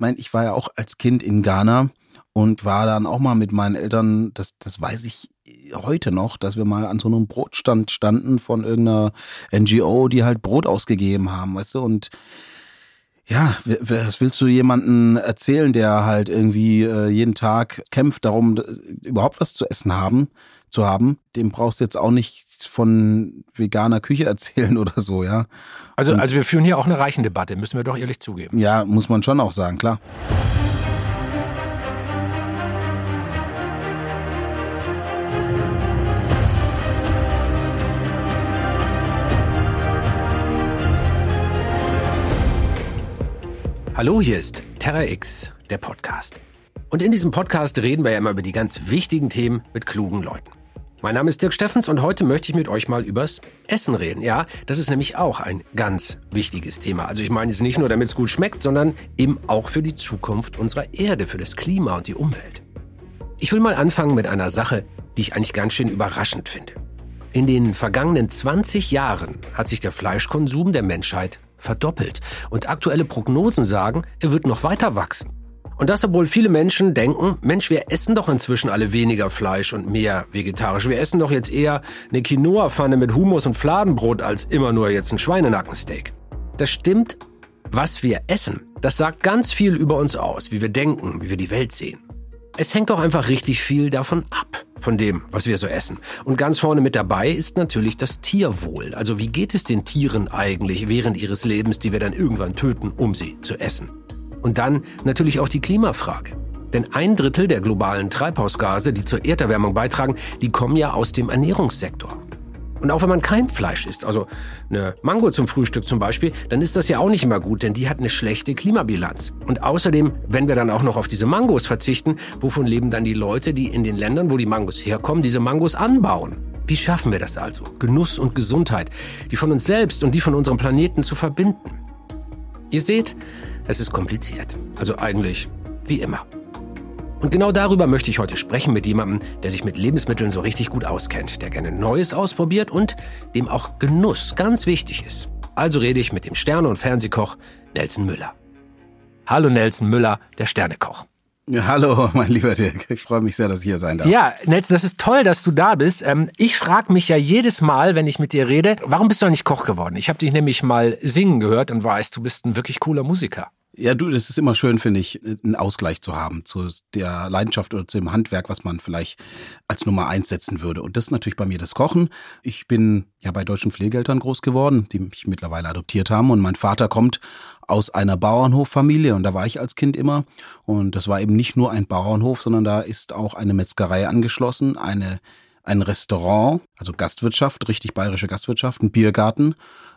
meine, ich war ja auch als Kind in Ghana und war dann auch mal mit meinen Eltern, das, das weiß ich heute noch, dass wir mal an so einem Brotstand standen von irgendeiner NGO, die halt Brot ausgegeben haben, weißt du, und ja, was willst du jemanden erzählen, der halt irgendwie äh, jeden Tag kämpft darum, überhaupt was zu essen haben, zu haben? Dem brauchst du jetzt auch nicht von veganer Küche erzählen oder so, ja. Also, also wir führen hier auch eine Reichendebatte, müssen wir doch ehrlich zugeben. Ja, muss man schon auch sagen, klar. Hallo, hier ist Terra X, der Podcast. Und in diesem Podcast reden wir ja immer über die ganz wichtigen Themen mit klugen Leuten. Mein Name ist Dirk Steffens und heute möchte ich mit euch mal übers Essen reden. Ja, das ist nämlich auch ein ganz wichtiges Thema. Also ich meine jetzt nicht nur, damit es gut schmeckt, sondern eben auch für die Zukunft unserer Erde, für das Klima und die Umwelt. Ich will mal anfangen mit einer Sache, die ich eigentlich ganz schön überraschend finde. In den vergangenen 20 Jahren hat sich der Fleischkonsum der Menschheit verdoppelt. Und aktuelle Prognosen sagen, er wird noch weiter wachsen. Und das, obwohl viele Menschen denken, Mensch, wir essen doch inzwischen alle weniger Fleisch und mehr vegetarisch. Wir essen doch jetzt eher eine Quinoa-Pfanne mit Hummus und Fladenbrot als immer nur jetzt ein Schweinenackensteak. Das stimmt. Was wir essen, das sagt ganz viel über uns aus, wie wir denken, wie wir die Welt sehen. Es hängt doch einfach richtig viel davon ab, von dem, was wir so essen. Und ganz vorne mit dabei ist natürlich das Tierwohl. Also wie geht es den Tieren eigentlich während ihres Lebens, die wir dann irgendwann töten, um sie zu essen? Und dann natürlich auch die Klimafrage. Denn ein Drittel der globalen Treibhausgase, die zur Erderwärmung beitragen, die kommen ja aus dem Ernährungssektor. Und auch wenn man kein Fleisch isst, also eine Mango zum Frühstück zum Beispiel, dann ist das ja auch nicht immer gut, denn die hat eine schlechte Klimabilanz. Und außerdem, wenn wir dann auch noch auf diese Mangos verzichten, wovon leben dann die Leute, die in den Ländern, wo die Mangos herkommen, diese Mangos anbauen? Wie schaffen wir das also? Genuss und Gesundheit, die von uns selbst und die von unserem Planeten zu verbinden. Ihr seht, es ist kompliziert. Also eigentlich wie immer. Und genau darüber möchte ich heute sprechen mit jemandem, der sich mit Lebensmitteln so richtig gut auskennt, der gerne Neues ausprobiert und dem auch Genuss ganz wichtig ist. Also rede ich mit dem Sterne- und Fernsehkoch Nelson Müller. Hallo Nelson Müller, der Sternekoch. Ja, hallo, mein lieber Dirk. Ich freue mich sehr, dass ich hier sein darf. Ja, Nelson, das ist toll, dass du da bist. Ähm, ich frage mich ja jedes Mal, wenn ich mit dir rede, warum bist du eigentlich Koch geworden? Ich habe dich nämlich mal singen gehört und weiß, du bist ein wirklich cooler Musiker. Ja, du, das ist immer schön, finde ich, einen Ausgleich zu haben zu der Leidenschaft oder zu dem Handwerk, was man vielleicht als Nummer eins setzen würde. Und das ist natürlich bei mir das Kochen. Ich bin ja bei deutschen Pflegeeltern groß geworden, die mich mittlerweile adoptiert haben. Und mein Vater kommt aus einer Bauernhoffamilie und da war ich als Kind immer. Und das war eben nicht nur ein Bauernhof, sondern da ist auch eine Metzgerei angeschlossen, eine, ein Restaurant, also Gastwirtschaft, richtig bayerische Gastwirtschaft, ein Biergarten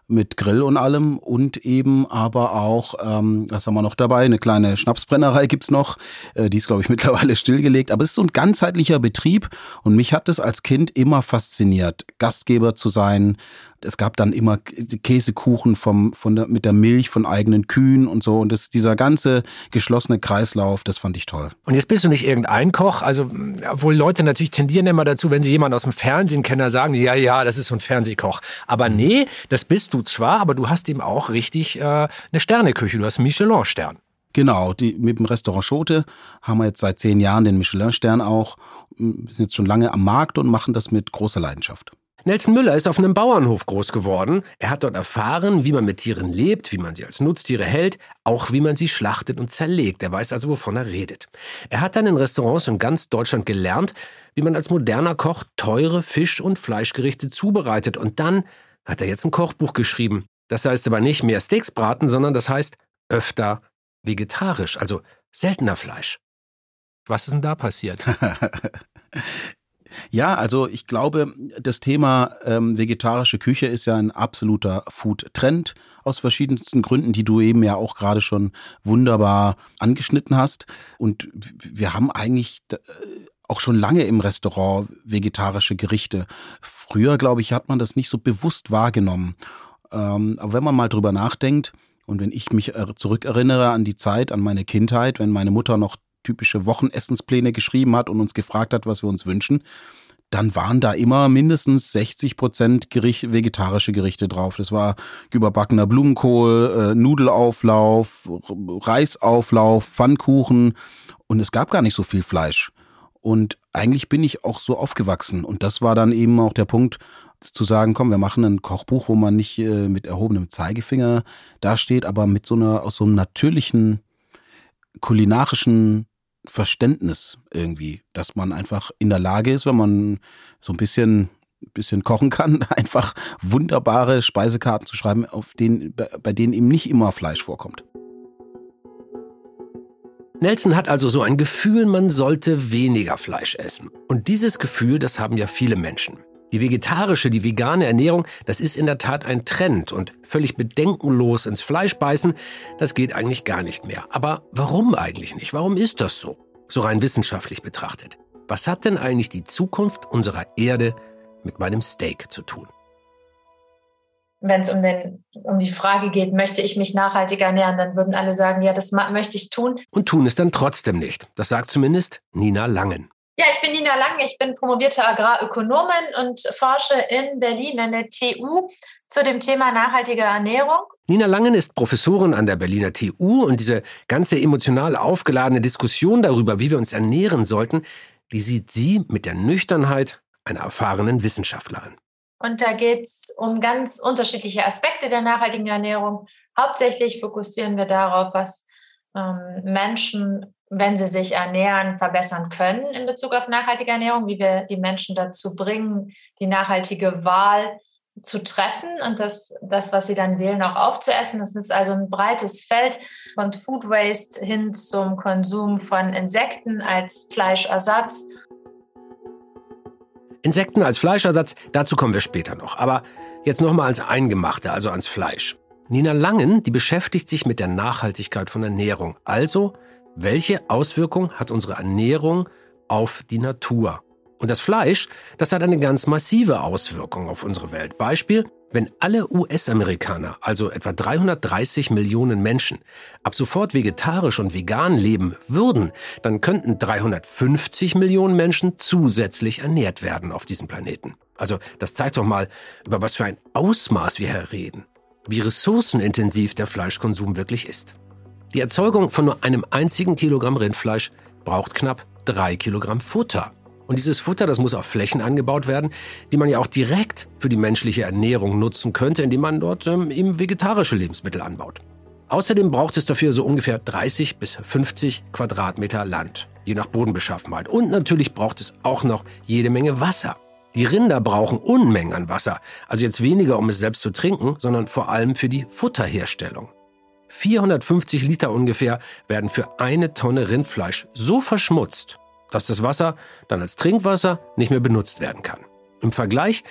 mit Grill und allem und eben aber auch, ähm, was haben wir noch dabei? Eine kleine Schnapsbrennerei gibt's noch. Äh, die ist, glaube ich, mittlerweile stillgelegt. Aber es ist so ein ganzheitlicher Betrieb und mich hat es als Kind immer fasziniert, Gastgeber zu sein, es gab dann immer Käsekuchen vom, von der, mit der Milch von eigenen Kühen und so. Und das, dieser ganze geschlossene Kreislauf, das fand ich toll. Und jetzt bist du nicht irgendein Koch, also obwohl Leute natürlich tendieren immer dazu, wenn sie jemanden aus dem Fernsehen kennen, sagen, ja, ja, das ist so ein Fernsehkoch. Aber mhm. nee, das bist du zwar, aber du hast eben auch richtig äh, eine Sterneküche. Du hast einen Michelin-Stern. Genau, die, mit dem Restaurant Schote haben wir jetzt seit zehn Jahren den Michelin-Stern auch. Wir sind jetzt schon lange am Markt und machen das mit großer Leidenschaft. Nelson Müller ist auf einem Bauernhof groß geworden. Er hat dort erfahren, wie man mit Tieren lebt, wie man sie als Nutztiere hält, auch wie man sie schlachtet und zerlegt. Er weiß also, wovon er redet. Er hat dann in Restaurants in ganz Deutschland gelernt, wie man als moderner Koch teure Fisch- und Fleischgerichte zubereitet. Und dann hat er jetzt ein Kochbuch geschrieben. Das heißt aber nicht mehr Steaks braten, sondern das heißt öfter vegetarisch, also seltener Fleisch. Was ist denn da passiert? Ja, also ich glaube, das Thema ähm, vegetarische Küche ist ja ein absoluter Food-Trend aus verschiedensten Gründen, die du eben ja auch gerade schon wunderbar angeschnitten hast. Und wir haben eigentlich äh, auch schon lange im Restaurant vegetarische Gerichte. Früher, glaube ich, hat man das nicht so bewusst wahrgenommen. Ähm, aber wenn man mal drüber nachdenkt, und wenn ich mich äh, zurückerinnere an die Zeit, an meine Kindheit, wenn meine Mutter noch typische Wochenessenspläne geschrieben hat und uns gefragt hat, was wir uns wünschen, dann waren da immer mindestens 60 Prozent Gericht, vegetarische Gerichte drauf. Das war überbackener Blumenkohl, äh, Nudelauflauf, Reisauflauf, Pfannkuchen und es gab gar nicht so viel Fleisch. Und eigentlich bin ich auch so aufgewachsen. Und das war dann eben auch der Punkt, zu sagen, komm, wir machen ein Kochbuch, wo man nicht äh, mit erhobenem Zeigefinger dasteht, aber mit so einer, aus so einem natürlichen kulinarischen Verständnis irgendwie, dass man einfach in der Lage ist, wenn man so ein bisschen bisschen kochen kann, einfach wunderbare Speisekarten zu schreiben, auf denen, bei denen eben nicht immer Fleisch vorkommt. Nelson hat also so ein Gefühl, man sollte weniger Fleisch essen. Und dieses Gefühl, das haben ja viele Menschen. Die vegetarische, die vegane Ernährung, das ist in der Tat ein Trend und völlig bedenkenlos ins Fleisch beißen, das geht eigentlich gar nicht mehr. Aber warum eigentlich nicht? Warum ist das so? So rein wissenschaftlich betrachtet. Was hat denn eigentlich die Zukunft unserer Erde mit meinem Steak zu tun? Wenn es um, um die Frage geht, möchte ich mich nachhaltig ernähren, dann würden alle sagen, ja, das möchte ich tun. Und tun es dann trotzdem nicht. Das sagt zumindest Nina Langen. Ja, ich bin Nina Lang, ich bin promovierte Agrarökonomin und forsche in Berlin an der TU zu dem Thema nachhaltige Ernährung. Nina Langen ist Professorin an der Berliner TU und diese ganze emotional aufgeladene Diskussion darüber, wie wir uns ernähren sollten, die sieht sie mit der Nüchternheit einer erfahrenen Wissenschaftlerin. Und da geht es um ganz unterschiedliche Aspekte der nachhaltigen Ernährung. Hauptsächlich fokussieren wir darauf, was ähm, Menschen wenn sie sich ernähren, verbessern können in Bezug auf nachhaltige Ernährung, wie wir die Menschen dazu bringen, die nachhaltige Wahl zu treffen und das, das, was sie dann wählen, auch aufzuessen. Das ist also ein breites Feld von Food Waste hin zum Konsum von Insekten als Fleischersatz. Insekten als Fleischersatz, dazu kommen wir später noch. Aber jetzt nochmal ans Eingemachte, also ans Fleisch. Nina Langen, die beschäftigt sich mit der Nachhaltigkeit von Ernährung, also welche Auswirkung hat unsere Ernährung auf die Natur? Und das Fleisch, das hat eine ganz massive Auswirkung auf unsere Welt. Beispiel, wenn alle US-Amerikaner, also etwa 330 Millionen Menschen, ab sofort vegetarisch und vegan leben würden, dann könnten 350 Millionen Menschen zusätzlich ernährt werden auf diesem Planeten. Also das zeigt doch mal, über was für ein Ausmaß wir hier reden, wie ressourcenintensiv der Fleischkonsum wirklich ist. Die Erzeugung von nur einem einzigen Kilogramm Rindfleisch braucht knapp drei Kilogramm Futter. Und dieses Futter, das muss auf Flächen angebaut werden, die man ja auch direkt für die menschliche Ernährung nutzen könnte, indem man dort ähm, eben vegetarische Lebensmittel anbaut. Außerdem braucht es dafür so ungefähr 30 bis 50 Quadratmeter Land, je nach Bodenbeschaffenheit. Und natürlich braucht es auch noch jede Menge Wasser. Die Rinder brauchen Unmengen an Wasser, also jetzt weniger, um es selbst zu trinken, sondern vor allem für die Futterherstellung. 450 Liter ungefähr werden für eine Tonne Rindfleisch so verschmutzt, dass das Wasser dann als Trinkwasser nicht mehr benutzt werden kann. Im Vergleich,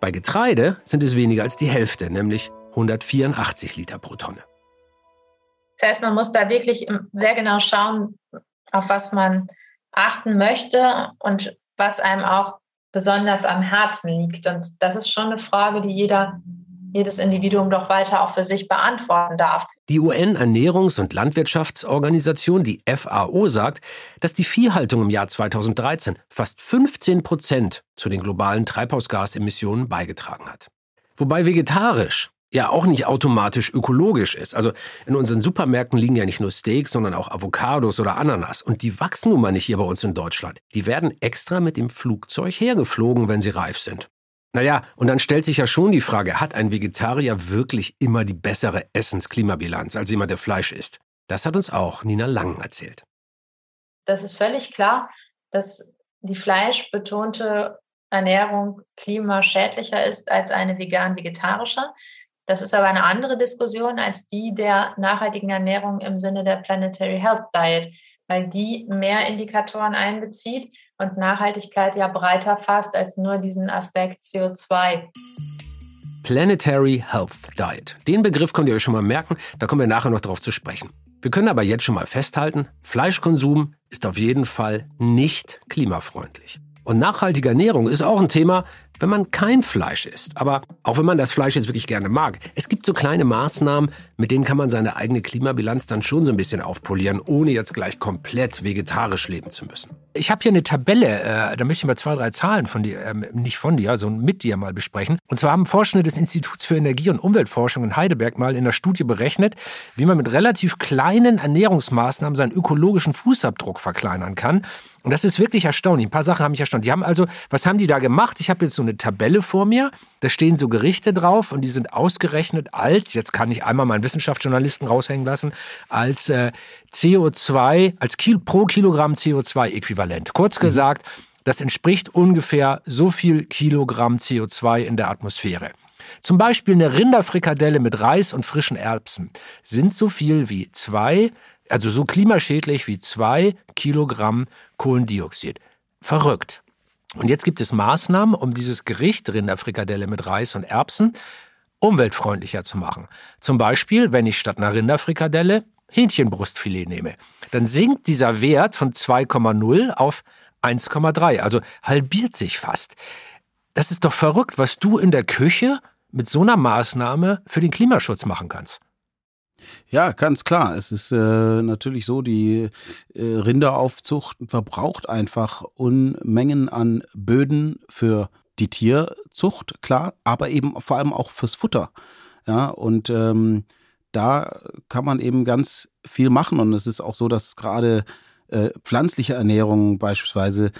bei Getreide sind es weniger als die Hälfte, nämlich 184 Liter pro Tonne. Das heißt, man muss da wirklich sehr genau schauen, auf was man achten möchte und was einem auch besonders am Herzen liegt. Und das ist schon eine Frage, die jeder jedes Individuum doch weiter auch für sich beantworten darf. Die UN-Ernährungs- und Landwirtschaftsorganisation, die FAO, sagt, dass die Viehhaltung im Jahr 2013 fast 15 Prozent zu den globalen Treibhausgasemissionen beigetragen hat. Wobei vegetarisch ja auch nicht automatisch ökologisch ist. Also in unseren Supermärkten liegen ja nicht nur Steaks, sondern auch Avocados oder Ananas. Und die wachsen nun mal nicht hier bei uns in Deutschland. Die werden extra mit dem Flugzeug hergeflogen, wenn sie reif sind. Naja, und dann stellt sich ja schon die Frage, hat ein Vegetarier wirklich immer die bessere Essensklimabilanz als jemand, der Fleisch isst? Das hat uns auch Nina Lang erzählt. Das ist völlig klar, dass die fleischbetonte Ernährung klimaschädlicher ist als eine vegan-vegetarische. Das ist aber eine andere Diskussion als die der nachhaltigen Ernährung im Sinne der Planetary Health Diet, weil die mehr Indikatoren einbezieht und Nachhaltigkeit ja breiter fasst als nur diesen Aspekt CO2. Planetary Health Diet. Den Begriff könnt ihr euch schon mal merken, da kommen wir nachher noch darauf zu sprechen. Wir können aber jetzt schon mal festhalten, Fleischkonsum ist auf jeden Fall nicht klimafreundlich. Und nachhaltige Ernährung ist auch ein Thema, wenn man kein Fleisch isst. Aber auch wenn man das Fleisch jetzt wirklich gerne mag, es gibt so kleine Maßnahmen, mit denen kann man seine eigene Klimabilanz dann schon so ein bisschen aufpolieren, ohne jetzt gleich komplett vegetarisch leben zu müssen. Ich habe hier eine Tabelle, äh, da möchte ich mal zwei, drei Zahlen von dir, äh, nicht von dir, sondern mit dir mal besprechen. Und zwar haben Forschende des Instituts für Energie- und Umweltforschung in Heidelberg mal in der Studie berechnet, wie man mit relativ kleinen Ernährungsmaßnahmen seinen ökologischen Fußabdruck verkleinern kann. Und das ist wirklich erstaunlich. Ein paar Sachen haben mich erstaunt. Die haben also, was haben die da gemacht? Ich habe jetzt so eine Tabelle vor mir, da stehen so Gerichte drauf und die sind ausgerechnet als, jetzt kann ich einmal meinen Wissenschaftsjournalisten raushängen lassen, als äh, CO2, als Kil pro Kilogramm CO2-Äquivalent. Kurz mhm. gesagt, das entspricht ungefähr so viel Kilogramm CO2 in der Atmosphäre. Zum Beispiel eine Rinderfrikadelle mit Reis und frischen Erbsen sind so viel wie zwei, also so klimaschädlich wie zwei Kilogramm Kohlendioxid. Verrückt. Und jetzt gibt es Maßnahmen, um dieses Gericht Rinderfrikadelle mit Reis und Erbsen umweltfreundlicher zu machen. Zum Beispiel, wenn ich statt einer Rinderfrikadelle Hähnchenbrustfilet nehme, dann sinkt dieser Wert von 2,0 auf 1,3, also halbiert sich fast. Das ist doch verrückt, was du in der Küche mit so einer Maßnahme für den Klimaschutz machen kannst. Ja, ganz klar. Es ist äh, natürlich so, die äh, Rinderaufzucht verbraucht einfach Unmengen an Böden für die Tierzucht, klar, aber eben vor allem auch fürs Futter. Ja, und ähm, da kann man eben ganz viel machen. Und es ist auch so, dass gerade äh, pflanzliche Ernährung beispielsweise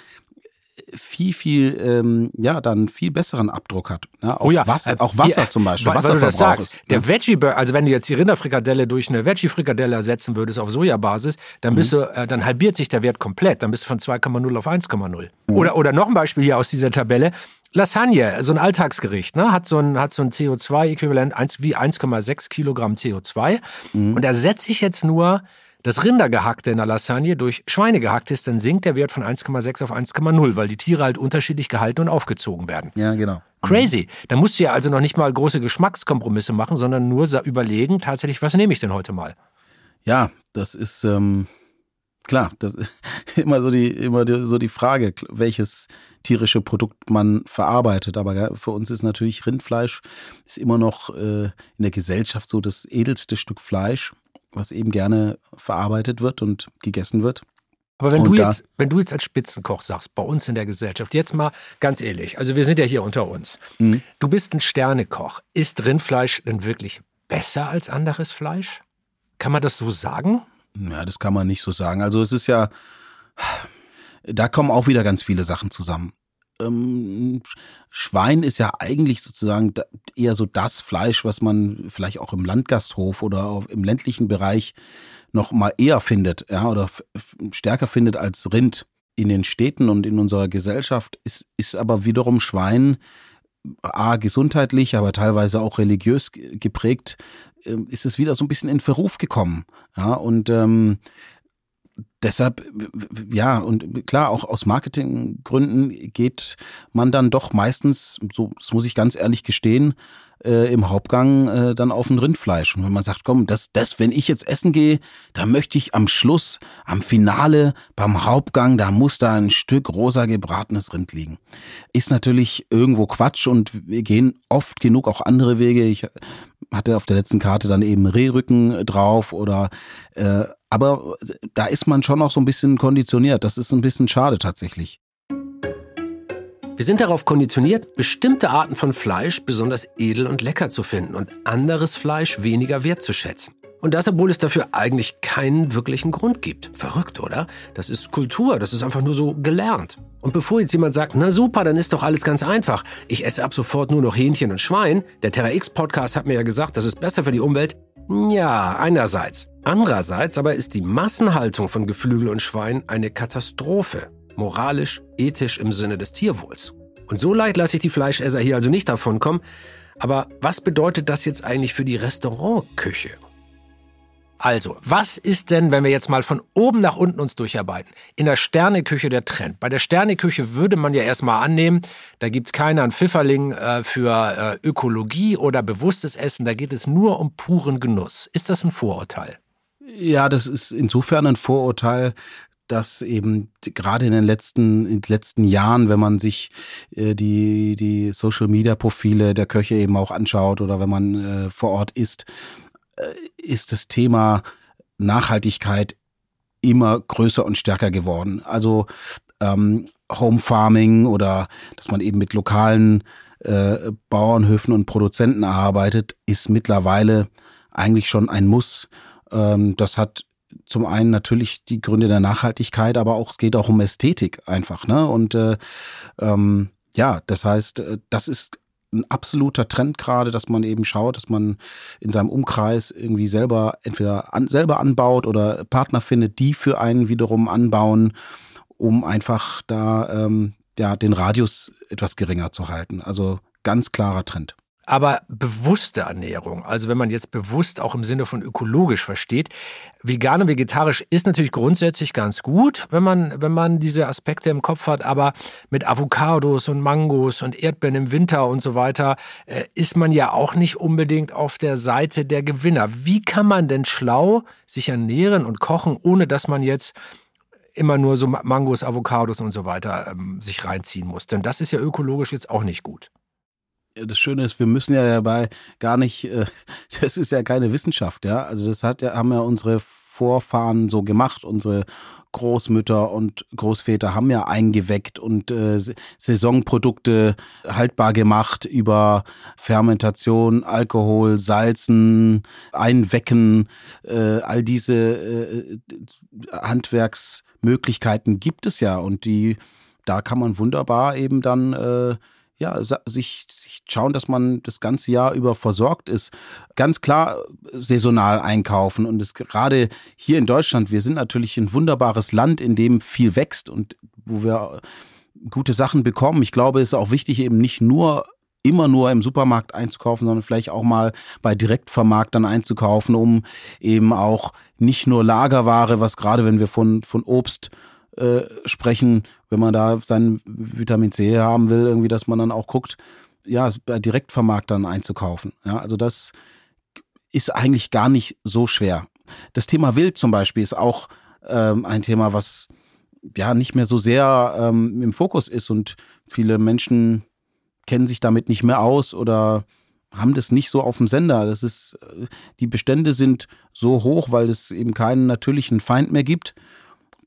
viel, viel, ähm, ja, dann viel besseren Abdruck hat. Ja, auch, oh ja, Wasser, auch Wasser ja, zum Beispiel. Weil, weil du das sagst, ist, der Veggie Burger, also wenn du jetzt die Rinderfrikadelle durch eine Veggie-Frikadelle ersetzen würdest auf Sojabasis, dann bist mhm. du, äh, dann halbiert sich der Wert komplett. Dann bist du von 2,0 auf 1,0. Mhm. Oder, oder noch ein Beispiel hier aus dieser Tabelle. Lasagne, so ein Alltagsgericht, ne, hat so ein, hat so ein CO2-Äquivalent wie 1,6 Kilogramm CO2. Mhm. Und da setze ich jetzt nur das Rindergehackte in der Lasagne durch Schweinegehackte ist, dann sinkt der Wert von 1,6 auf 1,0, weil die Tiere halt unterschiedlich gehalten und aufgezogen werden. Ja, genau. Crazy. Da musst du ja also noch nicht mal große Geschmackskompromisse machen, sondern nur überlegen, tatsächlich, was nehme ich denn heute mal? Ja, das ist ähm, klar, das ist immer so die, immer die, so die Frage, welches tierische Produkt man verarbeitet. Aber für uns ist natürlich Rindfleisch ist immer noch äh, in der Gesellschaft so das edelste Stück Fleisch was eben gerne verarbeitet wird und gegessen wird. Aber wenn du, jetzt, wenn du jetzt als Spitzenkoch sagst, bei uns in der Gesellschaft, jetzt mal ganz ehrlich, also wir sind ja hier unter uns. Mhm. Du bist ein Sternekoch. Ist Rindfleisch denn wirklich besser als anderes Fleisch? Kann man das so sagen? Ja, das kann man nicht so sagen. Also es ist ja, da kommen auch wieder ganz viele Sachen zusammen ähm, Schwein ist ja eigentlich sozusagen eher so das Fleisch, was man vielleicht auch im Landgasthof oder im ländlichen Bereich noch mal eher findet, ja, oder stärker findet als Rind. In den Städten und in unserer Gesellschaft ist, ist aber wiederum Schwein a gesundheitlich, aber teilweise auch religiös geprägt, ähm, ist es wieder so ein bisschen in Verruf gekommen. Ja, und ähm, deshalb, ja, und klar, auch aus Marketinggründen geht man dann doch meistens, so, das muss ich ganz ehrlich gestehen, äh, im Hauptgang äh, dann auf ein Rindfleisch. Und wenn man sagt, komm, das, das, wenn ich jetzt essen gehe, dann möchte ich am Schluss, am Finale, beim Hauptgang, da muss da ein Stück rosa gebratenes Rind liegen. Ist natürlich irgendwo Quatsch und wir gehen oft genug auch andere Wege. Ich hatte auf der letzten Karte dann eben Rehrücken drauf oder äh, aber da ist man schon noch so ein bisschen konditioniert. Das ist ein bisschen schade tatsächlich. Wir sind darauf konditioniert, bestimmte Arten von Fleisch besonders edel und lecker zu finden und anderes Fleisch weniger wertzuschätzen. Und das, obwohl es dafür eigentlich keinen wirklichen Grund gibt. Verrückt, oder? Das ist Kultur, das ist einfach nur so gelernt. Und bevor jetzt jemand sagt, na super, dann ist doch alles ganz einfach. Ich esse ab sofort nur noch Hähnchen und Schwein. Der Terra X Podcast hat mir ja gesagt, das ist besser für die Umwelt. Ja, einerseits. Andererseits aber ist die Massenhaltung von Geflügel und Schwein eine Katastrophe. Moralisch, ethisch im Sinne des Tierwohls. Und so leicht lasse ich die Fleischesser hier also nicht davon kommen. Aber was bedeutet das jetzt eigentlich für die Restaurantküche? Also, was ist denn, wenn wir jetzt mal von oben nach unten uns durcharbeiten? In der Sterneküche der Trend. Bei der Sterneküche würde man ja erstmal annehmen, da gibt keiner einen Pfifferling äh, für äh, Ökologie oder bewusstes Essen, da geht es nur um puren Genuss. Ist das ein Vorurteil? Ja, das ist insofern ein Vorurteil, dass eben gerade in den letzten, in den letzten Jahren, wenn man sich äh, die, die Social Media Profile der Köche eben auch anschaut oder wenn man äh, vor Ort ist, äh, ist das Thema Nachhaltigkeit immer größer und stärker geworden. Also ähm, Home Farming oder dass man eben mit lokalen äh, Bauernhöfen und Produzenten arbeitet, ist mittlerweile eigentlich schon ein Muss. Ähm, das hat zum einen natürlich die Gründe der Nachhaltigkeit, aber auch es geht auch um Ästhetik einfach. Ne? Und äh, ähm, ja, das heißt, äh, das ist ein absoluter Trend gerade, dass man eben schaut, dass man in seinem Umkreis irgendwie selber entweder an, selber anbaut oder Partner findet, die für einen wiederum anbauen, um einfach da ähm, ja, den Radius etwas geringer zu halten. Also ganz klarer Trend. Aber bewusste Ernährung, also wenn man jetzt bewusst auch im Sinne von ökologisch versteht, vegan und vegetarisch ist natürlich grundsätzlich ganz gut, wenn man, wenn man diese Aspekte im Kopf hat, aber mit Avocados und Mangos und Erdbeeren im Winter und so weiter äh, ist man ja auch nicht unbedingt auf der Seite der Gewinner. Wie kann man denn schlau sich ernähren und kochen, ohne dass man jetzt immer nur so Mangos, Avocados und so weiter ähm, sich reinziehen muss? Denn das ist ja ökologisch jetzt auch nicht gut das Schöne ist, wir müssen ja dabei gar nicht, äh, das ist ja keine Wissenschaft, ja. Also das hat ja, haben ja unsere Vorfahren so gemacht, unsere Großmütter und Großväter haben ja eingeweckt und äh, Saisonprodukte haltbar gemacht über Fermentation, Alkohol, Salzen, Einwecken, äh, all diese äh, Handwerksmöglichkeiten gibt es ja und die da kann man wunderbar eben dann äh, ja, sich, sich schauen, dass man das ganze Jahr über versorgt ist. Ganz klar äh, saisonal einkaufen. Und es gerade hier in Deutschland, wir sind natürlich ein wunderbares Land, in dem viel wächst und wo wir gute Sachen bekommen. Ich glaube, es ist auch wichtig, eben nicht nur immer nur im Supermarkt einzukaufen, sondern vielleicht auch mal bei Direktvermarktern einzukaufen, um eben auch nicht nur Lagerware, was gerade wenn wir von, von Obst äh, sprechen, wenn man da sein Vitamin C haben will, irgendwie, dass man dann auch guckt, ja, bei Direktvermarktern einzukaufen. Ja, also das ist eigentlich gar nicht so schwer. Das Thema Wild zum Beispiel ist auch ähm, ein Thema, was ja nicht mehr so sehr ähm, im Fokus ist und viele Menschen kennen sich damit nicht mehr aus oder haben das nicht so auf dem Sender. Das ist, äh, die Bestände sind so hoch, weil es eben keinen natürlichen Feind mehr gibt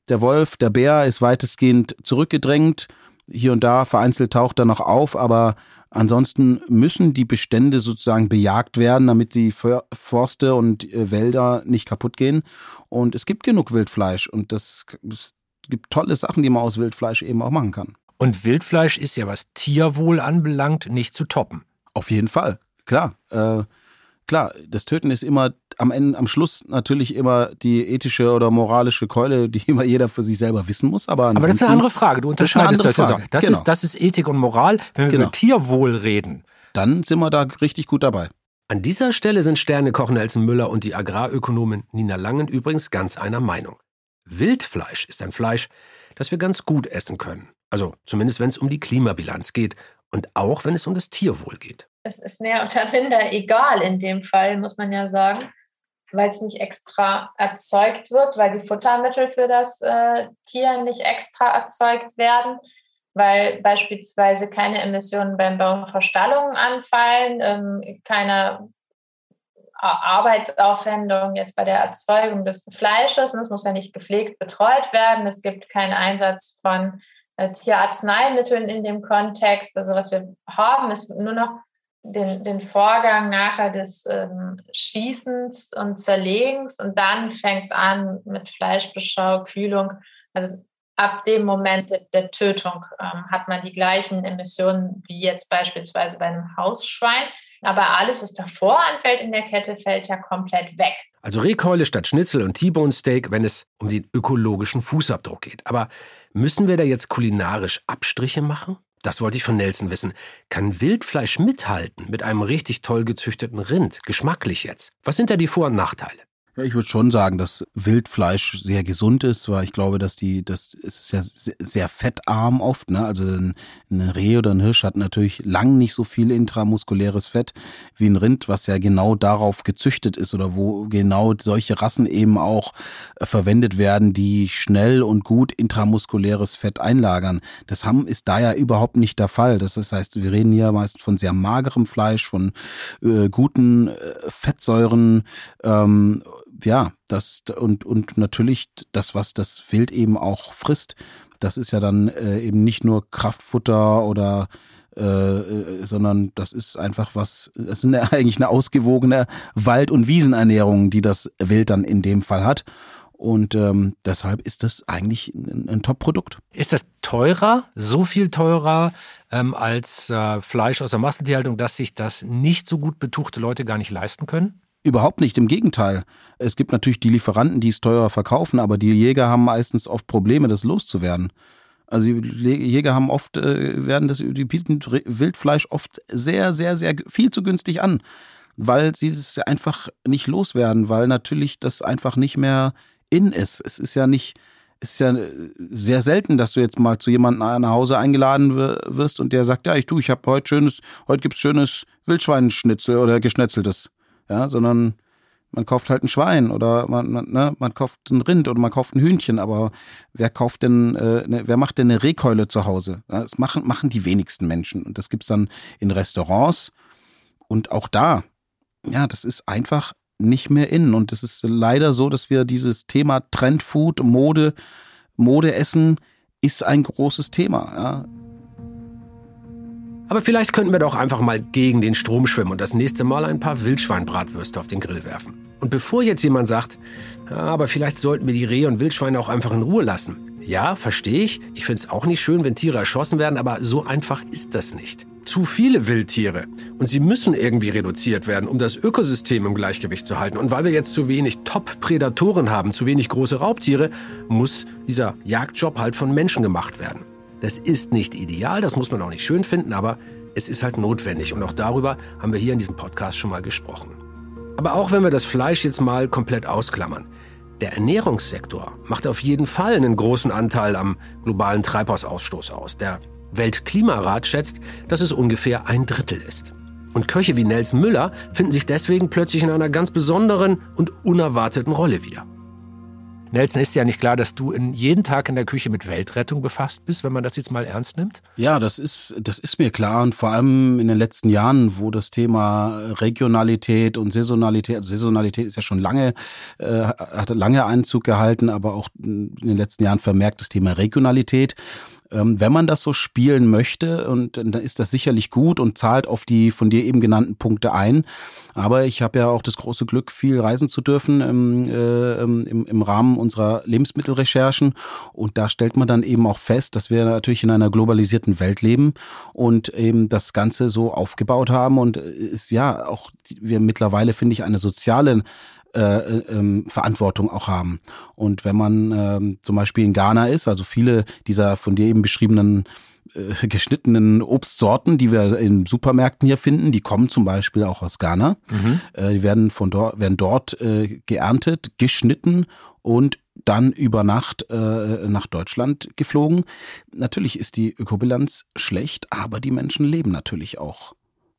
der Wolf, der Bär ist weitestgehend zurückgedrängt. Hier und da vereinzelt taucht er noch auf, aber ansonsten müssen die Bestände sozusagen bejagt werden, damit die Forste und äh, Wälder nicht kaputt gehen. Und es gibt genug Wildfleisch und das, es gibt tolle Sachen, die man aus Wildfleisch eben auch machen kann. Und Wildfleisch ist ja, was Tierwohl anbelangt, nicht zu toppen. Auf jeden Fall, klar. Äh, klar, das Töten ist immer am Ende, am Schluss natürlich immer die ethische oder moralische Keule, die immer jeder für sich selber wissen muss. Aber, aber das ist eine andere Frage. Du unterscheidest das, das ja so. Das, genau. ist, das ist Ethik und Moral. Wenn wir genau. über Tierwohl reden, dann sind wir da richtig gut dabei. An dieser Stelle sind Sternekoch Nelson Müller und die Agrarökonomin Nina Langen übrigens ganz einer Meinung. Wildfleisch ist ein Fleisch, das wir ganz gut essen können. Also zumindest wenn es um die Klimabilanz geht und auch wenn es um das Tierwohl geht. Es ist mehr oder minder egal in dem Fall, muss man ja sagen weil es nicht extra erzeugt wird, weil die Futtermittel für das äh, Tier nicht extra erzeugt werden, weil beispielsweise keine Emissionen beim Bau und Verstallungen anfallen, ähm, keine Arbeitsaufwendung jetzt bei der Erzeugung des Fleisches. Das muss ja nicht gepflegt betreut werden. Es gibt keinen Einsatz von äh, Tierarzneimitteln in dem Kontext. Also was wir haben, ist nur noch den, den Vorgang nachher des ähm, Schießens und Zerlegens und dann fängt es an mit Fleischbeschau, Kühlung. Also ab dem Moment der, Tötung ähm, hat man die gleichen Emissionen wie jetzt beispielsweise bei einem Hausschwein. Aber alles, was davor anfällt in der Kette, fällt ja komplett weg. Also Rehkeule statt Schnitzel und T-Bone Steak, wenn es um den ökologischen Fußabdruck geht. Aber müssen wir da jetzt kulinarisch Abstriche machen? Das wollte ich von Nelson wissen. Kann Wildfleisch mithalten mit einem richtig toll gezüchteten Rind? Geschmacklich jetzt. Was sind da die Vor- und Nachteile? Ich würde schon sagen, dass Wildfleisch sehr gesund ist, weil ich glaube, dass die, das ist ja sehr fettarm oft. Ne? Also ein, ein Reh oder ein Hirsch hat natürlich lang nicht so viel intramuskuläres Fett wie ein Rind, was ja genau darauf gezüchtet ist oder wo genau solche Rassen eben auch äh, verwendet werden, die schnell und gut intramuskuläres Fett einlagern. Das haben ist da ja überhaupt nicht der Fall. Das heißt, wir reden hier meist von sehr magerem Fleisch, von äh, guten äh, Fettsäuren. Ähm, ja, das und, und natürlich das, was das Wild eben auch frisst, das ist ja dann äh, eben nicht nur Kraftfutter oder äh, äh sondern das ist einfach was, das ist eine, eigentlich eine ausgewogene Wald- und Wiesenernährung, die das Wild dann in dem Fall hat. Und ähm, deshalb ist das eigentlich ein, ein Top-Produkt. Ist das teurer, so viel teurer ähm, als äh, Fleisch aus der Massentierhaltung, dass sich das nicht so gut betuchte Leute gar nicht leisten können? Überhaupt nicht, im Gegenteil. Es gibt natürlich die Lieferanten, die es teurer verkaufen, aber die Jäger haben meistens oft Probleme, das loszuwerden. Also die Jäger haben oft, äh, werden das, die bieten Wildfleisch oft sehr, sehr, sehr viel zu günstig an, weil sie es einfach nicht loswerden, weil natürlich das einfach nicht mehr in ist. Es ist ja nicht, ist ja äh, sehr selten, dass du jetzt mal zu jemandem nach Hause eingeladen wirst und der sagt, ja, ich tu, ich habe heute schönes, heute gibt's schönes Wildschweinschnitzel oder geschnetzeltes ja, sondern man kauft halt ein Schwein oder man, man, ne, man kauft ein Rind oder man kauft ein Hühnchen, aber wer kauft denn, äh, ne, wer macht denn eine Rehkeule zu Hause? Das machen, machen die wenigsten Menschen. Und das gibt's dann in Restaurants und auch da, ja, das ist einfach nicht mehr in. Und es ist leider so, dass wir dieses Thema Trendfood, Mode, Modeessen ist ein großes Thema. Ja. Aber vielleicht könnten wir doch einfach mal gegen den Strom schwimmen und das nächste Mal ein paar Wildschweinbratwürste auf den Grill werfen. Und bevor jetzt jemand sagt, aber vielleicht sollten wir die Rehe und Wildschweine auch einfach in Ruhe lassen. Ja, verstehe ich. Ich finde es auch nicht schön, wenn Tiere erschossen werden, aber so einfach ist das nicht. Zu viele Wildtiere und sie müssen irgendwie reduziert werden, um das Ökosystem im Gleichgewicht zu halten. Und weil wir jetzt zu wenig Top-Prädatoren haben, zu wenig große Raubtiere, muss dieser Jagdjob halt von Menschen gemacht werden. Das ist nicht ideal, das muss man auch nicht schön finden, aber es ist halt notwendig und auch darüber haben wir hier in diesem Podcast schon mal gesprochen. Aber auch wenn wir das Fleisch jetzt mal komplett ausklammern, der Ernährungssektor macht auf jeden Fall einen großen Anteil am globalen Treibhausausstoß aus. Der Weltklimarat schätzt, dass es ungefähr ein Drittel ist. Und Köche wie Nelson Müller finden sich deswegen plötzlich in einer ganz besonderen und unerwarteten Rolle wieder. Nelson, ist ja nicht klar, dass du in, jeden Tag in der Küche mit Weltrettung befasst bist, wenn man das jetzt mal ernst nimmt? Ja, das ist, das ist mir klar. Und vor allem in den letzten Jahren, wo das Thema Regionalität und Saisonalität, also Saisonalität ist ja schon lange, äh, hat lange Einzug gehalten, aber auch in den letzten Jahren vermerkt das Thema Regionalität. Ähm, wenn man das so spielen möchte, und dann ist das sicherlich gut und zahlt auf die von dir eben genannten Punkte ein. Aber ich habe ja auch das große Glück, viel reisen zu dürfen im, äh, im, im Rahmen unserer Lebensmittelrecherchen. Und da stellt man dann eben auch fest, dass wir natürlich in einer globalisierten Welt leben und eben das Ganze so aufgebaut haben. Und ist ja auch wir mittlerweile, finde ich, eine soziale äh, ähm, Verantwortung auch haben. Und wenn man ähm, zum Beispiel in Ghana ist, also viele dieser von dir eben beschriebenen äh, geschnittenen Obstsorten, die wir in Supermärkten hier finden, die kommen zum Beispiel auch aus Ghana. Mhm. Äh, die werden von dort, werden dort äh, geerntet, geschnitten und dann über Nacht äh, nach Deutschland geflogen. Natürlich ist die Ökobilanz schlecht, aber die Menschen leben natürlich auch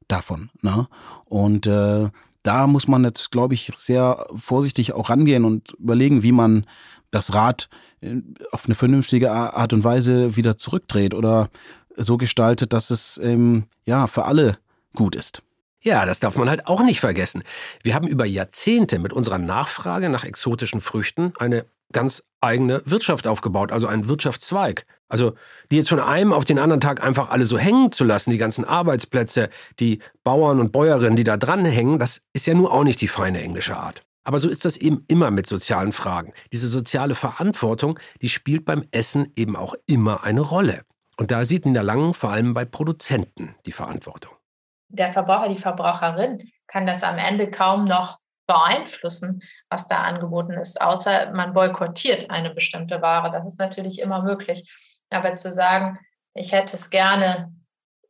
davon. Ne? Und äh, da muss man jetzt, glaube ich, sehr vorsichtig auch rangehen und überlegen, wie man das Rad äh, auf eine vernünftige Art und Weise wieder zurückdreht oder so gestaltet, dass es ähm, ja für alle gut ist. Ja, das darf man halt auch nicht vergessen. Wir haben über Jahrzehnte mit unserer Nachfrage nach exotischen Früchten eine ganz eigene Wirtschaft aufgebaut, also einen Wirtschaftszweig. Also die jetzt von einem auf den anderen Tag einfach alle so hängen zu lassen, die ganzen Arbeitsplätze, die Bauern und Bäuerinnen, die da dran hängen, das ist ja nun auch nicht die feine englische Art. Aber so ist das eben immer mit sozialen Fragen. Diese soziale Verantwortung, die spielt beim Essen eben auch immer eine Rolle. Und da sieht Nina Langen vor allem bei Produzenten die Verantwortung. Der Verbraucher, die Verbraucherin kann das am Ende kaum noch beeinflussen, was da angeboten ist, außer man boykottiert eine bestimmte Ware. Das ist natürlich immer möglich. Aber zu sagen, ich hätte es gerne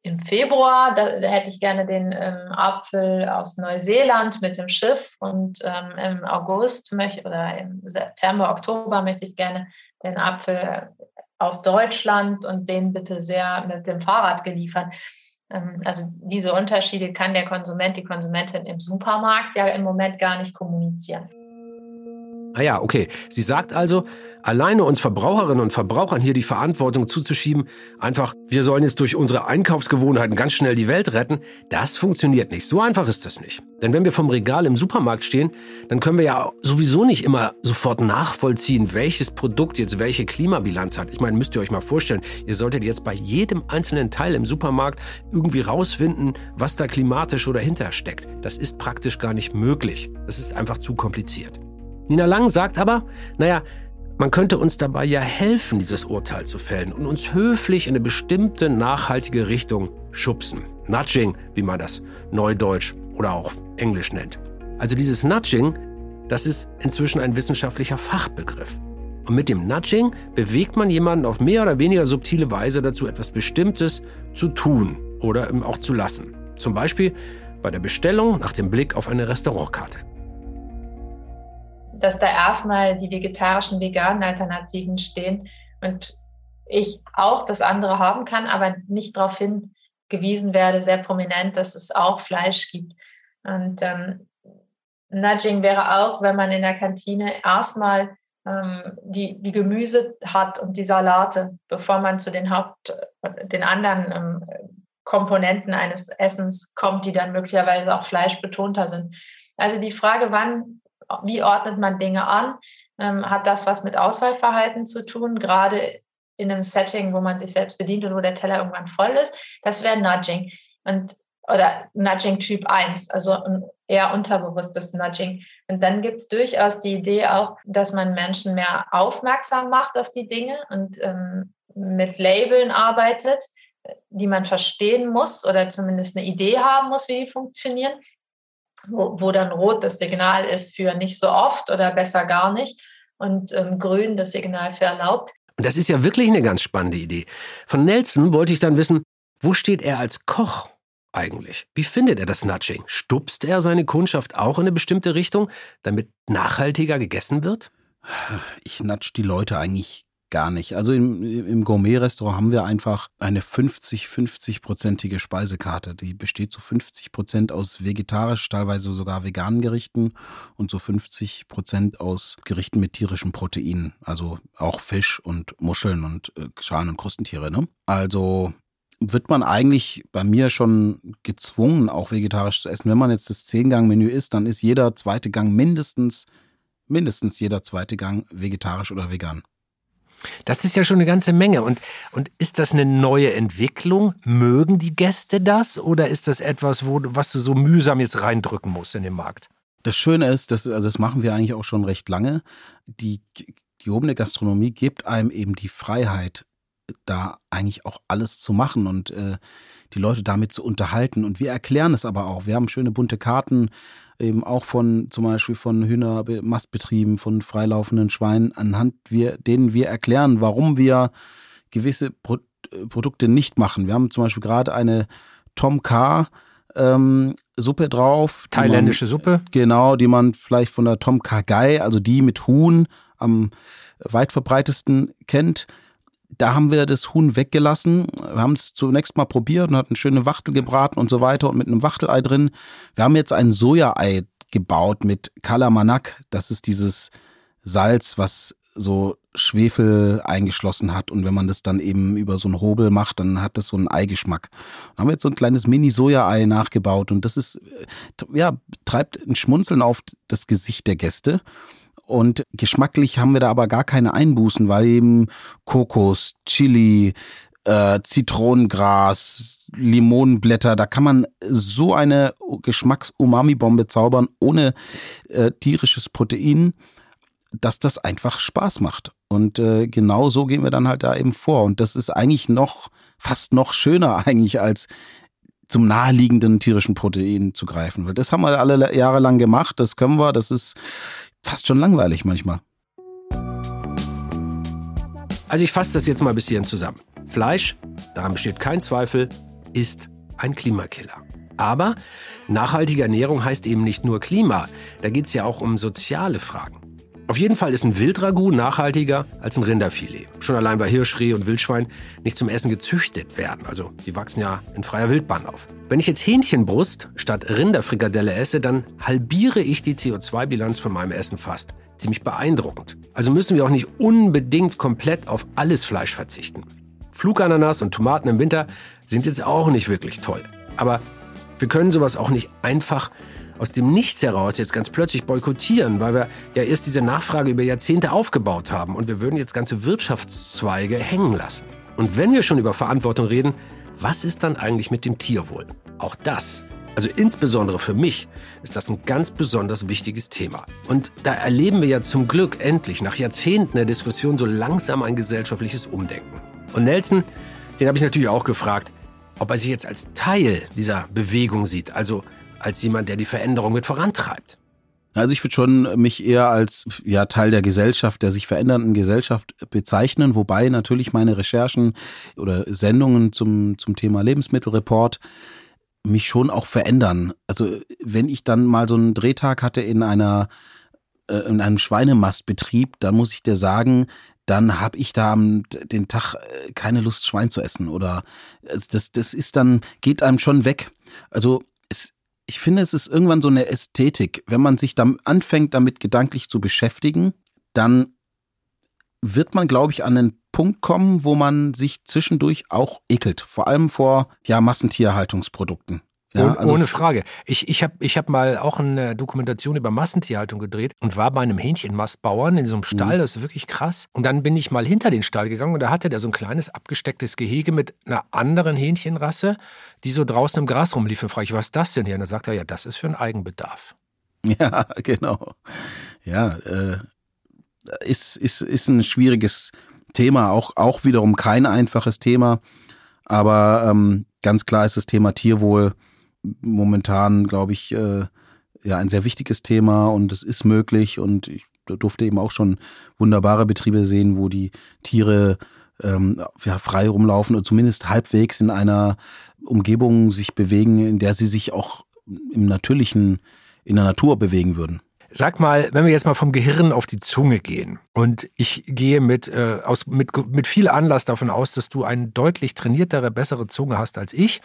im Februar, da, da, hätte ich gerne den ähm, Apfel aus Neuseeland mit dem Schiff und ähm, im August möchte, oder im September, Oktober möchte ich gerne den Apfel aus Deutschland und den bitte sehr mit dem Fahrrad geliefert. Ähm, also diese Unterschiede kann der Konsument, die Konsumentin im Supermarkt ja im Moment gar nicht kommunizieren. Ah ja, okay. Sie sagt also, alleine uns Verbraucherinnen und Verbrauchern hier die Verantwortung zuzuschieben, einfach, wir sollen jetzt durch unsere Einkaufsgewohnheiten ganz schnell die Welt retten, das funktioniert nicht. So einfach ist das nicht. Denn wenn wir vom Regal im Supermarkt stehen, dann können wir ja sowieso nicht immer sofort nachvollziehen, welches Produkt jetzt welche Klimabilanz hat. Ich meine, müsst ihr euch mal vorstellen, ihr solltet jetzt bei jedem einzelnen Teil im Supermarkt irgendwie rausfinden, was da klimatisch oder hinter steckt. Das ist praktisch gar nicht möglich. Das ist einfach zu kompliziert. Nina Lang sagt aber, naja, man könnte uns dabei ja helfen, dieses Urteil zu fällen und uns höflich in eine bestimmte nachhaltige Richtung schubsen. Nudging, wie man das neudeutsch oder auch englisch nennt. Also dieses Nudging, das ist inzwischen ein wissenschaftlicher Fachbegriff. Und mit dem Nudging bewegt man jemanden auf mehr oder weniger subtile Weise dazu, etwas Bestimmtes zu tun oder auch zu lassen. Zum Beispiel bei der Bestellung nach dem Blick auf eine Restaurantkarte dass da erstmal die vegetarischen, veganen Alternativen stehen und ich auch das andere haben kann, aber nicht darauf hingewiesen werde, sehr prominent, dass es auch Fleisch gibt. Und ähm, Nudging wäre auch, wenn man in der Kantine erstmal ähm, die, die Gemüse hat und die Salate, bevor man zu den Haupt, den anderen ähm, Komponenten eines Essens kommt, die dann möglicherweise auch fleischbetonter sind. Also die Frage, wann wie ordnet man Dinge an? Ähm, hat das was mit Auswahlverhalten zu tun, gerade in einem Setting, wo man sich selbst bedient und wo der Teller irgendwann voll ist? Das wäre Nudging. Und, oder Nudging Typ 1, also ein eher unterbewusstes Nudging. Und dann gibt es durchaus die Idee auch, dass man Menschen mehr aufmerksam macht auf die Dinge und ähm, mit Labeln arbeitet, die man verstehen muss oder zumindest eine Idee haben muss, wie die funktionieren wo, wo dann rot das Signal ist für nicht so oft oder besser gar nicht und ähm, grün das Signal für erlaubt. Und das ist ja wirklich eine ganz spannende Idee. Von Nelson wollte ich dann wissen, wo steht er als Koch eigentlich? Wie findet er das Nudging? Stupst er seine Kundschaft auch in eine bestimmte Richtung, damit nachhaltiger gegessen wird? Ich nudge die Leute eigentlich gar nicht. Also im, im Gourmet-Restaurant haben wir einfach eine 50-50-prozentige Speisekarte. Die besteht zu 50 Prozent aus vegetarisch, teilweise sogar veganen Gerichten und zu 50 Prozent aus Gerichten mit tierischem Protein. Also auch Fisch und Muscheln und äh, Schalen- und Krustentiere. Ne? Also wird man eigentlich bei mir schon gezwungen, auch vegetarisch zu essen. Wenn man jetzt das Zehn-Gang-Menü isst, dann ist jeder zweite Gang mindestens, mindestens jeder zweite Gang vegetarisch oder vegan. Das ist ja schon eine ganze Menge. Und, und ist das eine neue Entwicklung? Mögen die Gäste das? Oder ist das etwas, wo, was du so mühsam jetzt reindrücken musst in den Markt? Das Schöne ist, dass, also das machen wir eigentlich auch schon recht lange. Die gehobene Gastronomie gibt einem eben die Freiheit, da eigentlich auch alles zu machen und äh, die Leute damit zu unterhalten. Und wir erklären es aber auch. Wir haben schöne bunte Karten, eben auch von zum Beispiel von Hühnermastbetrieben, von freilaufenden Schweinen, anhand wir, denen wir erklären, warum wir gewisse Pro äh, Produkte nicht machen. Wir haben zum Beispiel gerade eine Tom K. Ähm, Suppe drauf. Thailändische man, Suppe? Genau, die man vielleicht von der Tom K. Gai, also die mit Huhn am weit verbreitesten kennt da haben wir das Huhn weggelassen. Wir haben es zunächst mal probiert und hatten schöne Wachtel gebraten und so weiter und mit einem Wachtelei drin. Wir haben jetzt ein Sojaei gebaut mit Kalamanak. Das ist dieses Salz, was so Schwefel eingeschlossen hat und wenn man das dann eben über so einen Hobel macht, dann hat das so einen Eigeschmack. Dann haben wir jetzt so ein kleines Mini-Soja-Ei nachgebaut und das ist, äh, ja, treibt ein Schmunzeln auf das Gesicht der Gäste. Und geschmacklich haben wir da aber gar keine Einbußen, weil eben Kokos, Chili, äh, Zitronengras, Limonenblätter, da kann man so eine Geschmacks-Umami-Bombe zaubern ohne äh, tierisches Protein, dass das einfach Spaß macht. Und äh, genau so gehen wir dann halt da eben vor. Und das ist eigentlich noch, fast noch schöner eigentlich als zum naheliegenden tierischen Protein zu greifen. Weil das haben wir alle Jahre lang gemacht, das können wir, das ist fast schon langweilig manchmal. Also ich fasse das jetzt mal bis hierhin zusammen. Fleisch, daran besteht kein Zweifel, ist ein Klimakiller. Aber nachhaltige Ernährung heißt eben nicht nur Klima, da geht es ja auch um soziale Fragen. Auf jeden Fall ist ein Wildragout nachhaltiger als ein Rinderfilet. Schon allein weil Hirschreh und Wildschwein nicht zum Essen gezüchtet werden. Also die wachsen ja in freier Wildbahn auf. Wenn ich jetzt Hähnchenbrust statt Rinderfrikadelle esse, dann halbiere ich die CO2-Bilanz von meinem Essen fast. Ziemlich beeindruckend. Also müssen wir auch nicht unbedingt komplett auf alles Fleisch verzichten. Flugananas und Tomaten im Winter sind jetzt auch nicht wirklich toll. Aber wir können sowas auch nicht einfach aus dem Nichts heraus jetzt ganz plötzlich boykottieren, weil wir ja erst diese Nachfrage über Jahrzehnte aufgebaut haben und wir würden jetzt ganze Wirtschaftszweige hängen lassen. Und wenn wir schon über Verantwortung reden, was ist dann eigentlich mit dem Tierwohl? Auch das, also insbesondere für mich, ist das ein ganz besonders wichtiges Thema. Und da erleben wir ja zum Glück endlich nach Jahrzehnten der Diskussion so langsam ein gesellschaftliches Umdenken. Und Nelson, den habe ich natürlich auch gefragt, ob er sich jetzt als Teil dieser Bewegung sieht, also als jemand, der die Veränderung mit vorantreibt. Also ich würde schon mich eher als ja Teil der Gesellschaft, der sich verändernden Gesellschaft bezeichnen, wobei natürlich meine Recherchen oder Sendungen zum zum Thema Lebensmittelreport mich schon auch verändern. Also wenn ich dann mal so einen Drehtag hatte in einer äh, in einem Schweinemastbetrieb, dann muss ich dir sagen, dann habe ich da den Tag äh, keine Lust Schwein zu essen oder das das ist dann geht einem schon weg. Also ich finde, es ist irgendwann so eine Ästhetik. Wenn man sich dann anfängt, damit gedanklich zu beschäftigen, dann wird man, glaube ich, an einen Punkt kommen, wo man sich zwischendurch auch ekelt. Vor allem vor ja, Massentierhaltungsprodukten. Ja, ohne, also ohne Frage. Ich, ich habe ich hab mal auch eine Dokumentation über Massentierhaltung gedreht und war bei einem Hähnchenmastbauern in so einem mhm. Stall, das ist wirklich krass. Und dann bin ich mal hinter den Stall gegangen und da hatte der so ein kleines abgestecktes Gehege mit einer anderen Hähnchenrasse, die so draußen im Gras rumlief. Und frage ich, was ist das denn hier? Und dann sagt er, ja, das ist für einen Eigenbedarf. Ja, genau. Ja, äh, ist, ist, ist ein schwieriges Thema, auch, auch wiederum kein einfaches Thema. Aber ähm, ganz klar ist das Thema Tierwohl momentan, glaube ich, äh, ja ein sehr wichtiges Thema und es ist möglich und ich durfte eben auch schon wunderbare Betriebe sehen, wo die Tiere ähm, ja, frei rumlaufen oder zumindest halbwegs in einer Umgebung sich bewegen, in der sie sich auch im natürlichen, in der Natur bewegen würden. Sag mal, wenn wir jetzt mal vom Gehirn auf die Zunge gehen und ich gehe mit, äh, aus, mit, mit viel Anlass davon aus, dass du eine deutlich trainiertere, bessere Zunge hast als ich,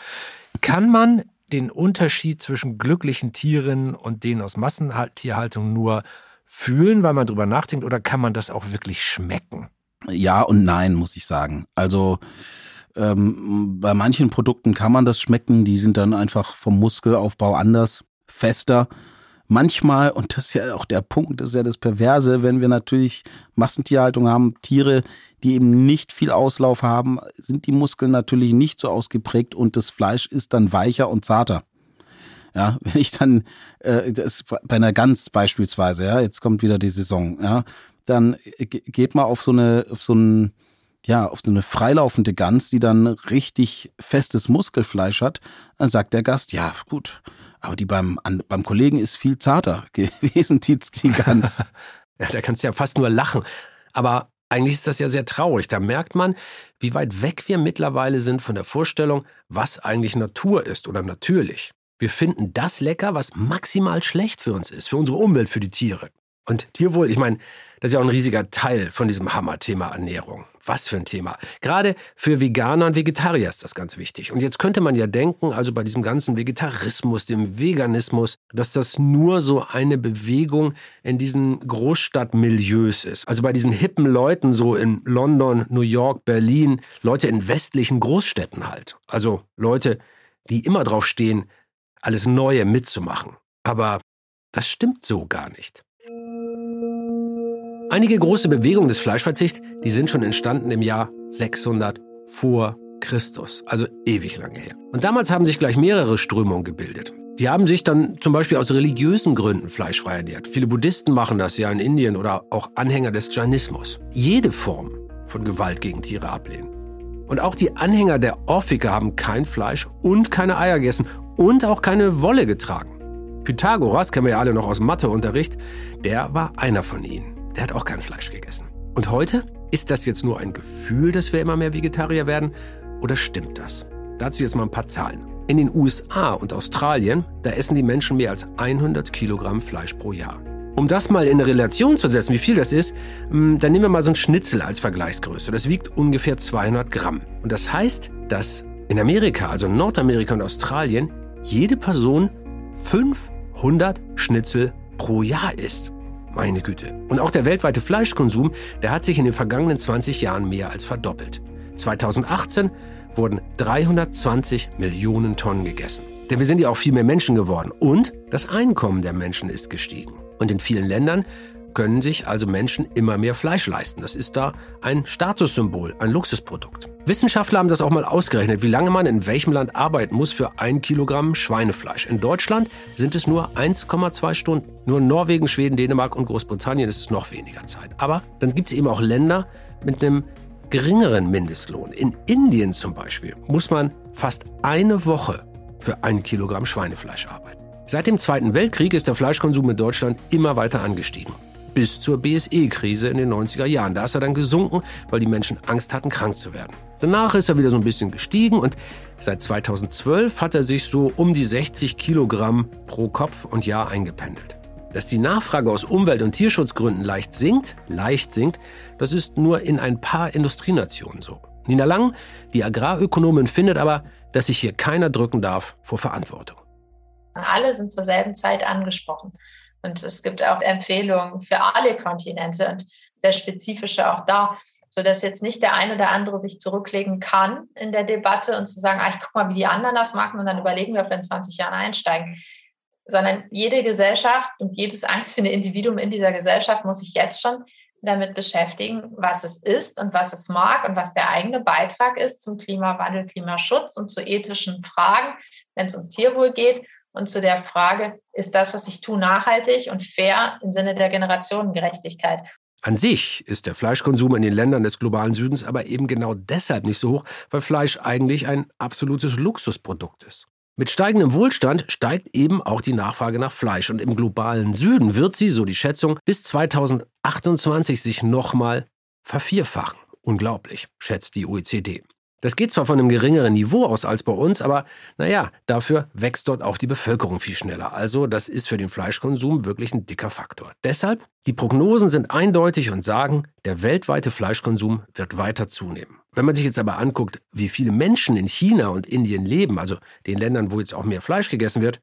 kann man den Unterschied zwischen glücklichen Tieren und denen aus Massentierhaltung nur fühlen, weil man drüber nachdenkt, oder kann man das auch wirklich schmecken? Ja und nein, muss ich sagen. Also ähm, bei manchen Produkten kann man das schmecken, die sind dann einfach vom Muskelaufbau anders, fester manchmal, und das ist ja auch der Punkt, das ist ja das Perverse, wenn wir natürlich Massentierhaltung haben, Tiere, die eben nicht viel Auslauf haben, sind die Muskeln natürlich nicht so ausgeprägt und das Fleisch ist dann weicher und zarter. Ja, wenn ich dann, äh, das bei einer Gans beispielsweise, ja, jetzt kommt wieder die Saison, ja, dann geht mal auf so eine, auf so ein, ja, auf so eine freilaufende Gans, die dann richtig festes Muskelfleisch hat, dann sagt der Gast, ja, gut, aber die beim, an, beim Kollegen ist viel zarter gewesen, die, die Gans. ja, da kannst du ja fast nur lachen. Aber eigentlich ist das ja sehr traurig. Da merkt man, wie weit weg wir mittlerweile sind von der Vorstellung, was eigentlich Natur ist oder natürlich. Wir finden das lecker, was maximal schlecht für uns ist, für unsere Umwelt, für die Tiere. Und Tierwohl, ich meine, das ist ja auch ein riesiger Teil von diesem Hammerthema Ernährung. Was für ein Thema. Gerade für Veganer und Vegetarier ist das ganz wichtig. Und jetzt könnte man ja denken, also bei diesem ganzen Vegetarismus, dem Veganismus, dass das nur so eine Bewegung in diesen Großstadtmilieus ist. Also bei diesen hippen Leuten so in London, New York, Berlin, Leute in westlichen Großstädten halt. Also Leute, die immer drauf stehen, alles Neue mitzumachen. Aber das stimmt so gar nicht. Einige große Bewegungen des Fleischverzichts, die sind schon entstanden im Jahr 600 vor Christus, also ewig lange her. Und damals haben sich gleich mehrere Strömungen gebildet. Die haben sich dann zum Beispiel aus religiösen Gründen fleischfrei ernährt. Viele Buddhisten machen das ja in Indien oder auch Anhänger des Jainismus. Jede Form von Gewalt gegen Tiere ablehnen. Und auch die Anhänger der Orphike haben kein Fleisch und keine Eier gegessen und auch keine Wolle getragen. Pythagoras, kennen wir ja alle noch aus Matheunterricht, der war einer von ihnen der hat auch kein Fleisch gegessen. Und heute? Ist das jetzt nur ein Gefühl, dass wir immer mehr Vegetarier werden? Oder stimmt das? Dazu jetzt mal ein paar Zahlen. In den USA und Australien, da essen die Menschen mehr als 100 Kilogramm Fleisch pro Jahr. Um das mal in eine Relation zu setzen, wie viel das ist, hm, dann nehmen wir mal so ein Schnitzel als Vergleichsgröße. Das wiegt ungefähr 200 Gramm. Und das heißt, dass in Amerika, also Nordamerika und Australien, jede Person 500 Schnitzel pro Jahr isst. Meine Güte. Und auch der weltweite Fleischkonsum, der hat sich in den vergangenen 20 Jahren mehr als verdoppelt. 2018 wurden 320 Millionen Tonnen gegessen. Denn wir sind ja auch viel mehr Menschen geworden und das Einkommen der Menschen ist gestiegen. Und in vielen Ländern können sich also Menschen immer mehr Fleisch leisten. Das ist da ein Statussymbol, ein Luxusprodukt. Wissenschaftler haben das auch mal ausgerechnet, wie lange man in welchem Land arbeiten muss für ein Kilogramm Schweinefleisch. In Deutschland sind es nur 1,2 Stunden. Nur in Norwegen, Schweden, Dänemark und Großbritannien ist es noch weniger Zeit. Aber dann gibt es eben auch Länder mit einem geringeren Mindestlohn. In Indien zum Beispiel muss man fast eine Woche für ein Kilogramm Schweinefleisch arbeiten. Seit dem Zweiten Weltkrieg ist der Fleischkonsum in Deutschland immer weiter angestiegen. Bis zur BSE-Krise in den 90er Jahren. Da ist er dann gesunken, weil die Menschen Angst hatten, krank zu werden. Danach ist er wieder so ein bisschen gestiegen und seit 2012 hat er sich so um die 60 Kilogramm pro Kopf und Jahr eingependelt. Dass die Nachfrage aus Umwelt- und Tierschutzgründen leicht sinkt, leicht sinkt, das ist nur in ein paar Industrienationen so. Nina Lang, die Agrarökonomin, findet aber, dass sich hier keiner drücken darf vor Verantwortung. Alle sind zur selben Zeit angesprochen. Und es gibt auch Empfehlungen für alle Kontinente und sehr spezifische auch da, sodass jetzt nicht der eine oder andere sich zurücklegen kann in der Debatte und zu sagen, ah, ich gucke mal, wie die anderen das machen und dann überlegen wir, ob wir in 20 Jahren einsteigen. Sondern jede Gesellschaft und jedes einzelne Individuum in dieser Gesellschaft muss sich jetzt schon damit beschäftigen, was es ist und was es mag und was der eigene Beitrag ist zum Klimawandel, Klimaschutz und zu ethischen Fragen, wenn es um Tierwohl geht und zu der Frage, ist das, was ich tue, nachhaltig und fair im Sinne der Generationengerechtigkeit. An sich ist der Fleischkonsum in den Ländern des globalen Südens aber eben genau deshalb nicht so hoch, weil Fleisch eigentlich ein absolutes Luxusprodukt ist. Mit steigendem Wohlstand steigt eben auch die Nachfrage nach Fleisch und im globalen Süden wird sie, so die Schätzung, bis 2028 sich nochmal vervierfachen. Unglaublich, schätzt die OECD. Das geht zwar von einem geringeren Niveau aus als bei uns, aber naja, dafür wächst dort auch die Bevölkerung viel schneller. Also das ist für den Fleischkonsum wirklich ein dicker Faktor. Deshalb, die Prognosen sind eindeutig und sagen, der weltweite Fleischkonsum wird weiter zunehmen. Wenn man sich jetzt aber anguckt, wie viele Menschen in China und Indien leben, also den Ländern, wo jetzt auch mehr Fleisch gegessen wird,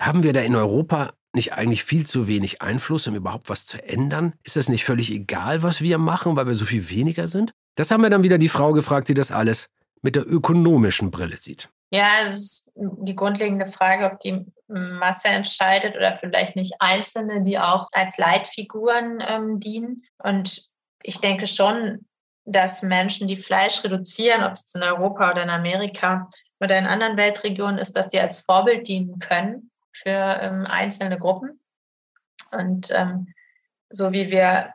haben wir da in Europa nicht eigentlich viel zu wenig Einfluss, um überhaupt was zu ändern? Ist das nicht völlig egal, was wir machen, weil wir so viel weniger sind? Das haben wir dann wieder die Frau gefragt, die das alles mit der ökonomischen Brille sieht. Ja, es ist die grundlegende Frage, ob die Masse entscheidet oder vielleicht nicht Einzelne, die auch als Leitfiguren ähm, dienen. Und ich denke schon, dass Menschen, die Fleisch reduzieren, ob es in Europa oder in Amerika oder in anderen Weltregionen ist, dass die als Vorbild dienen können für ähm, einzelne Gruppen. Und ähm, so wie wir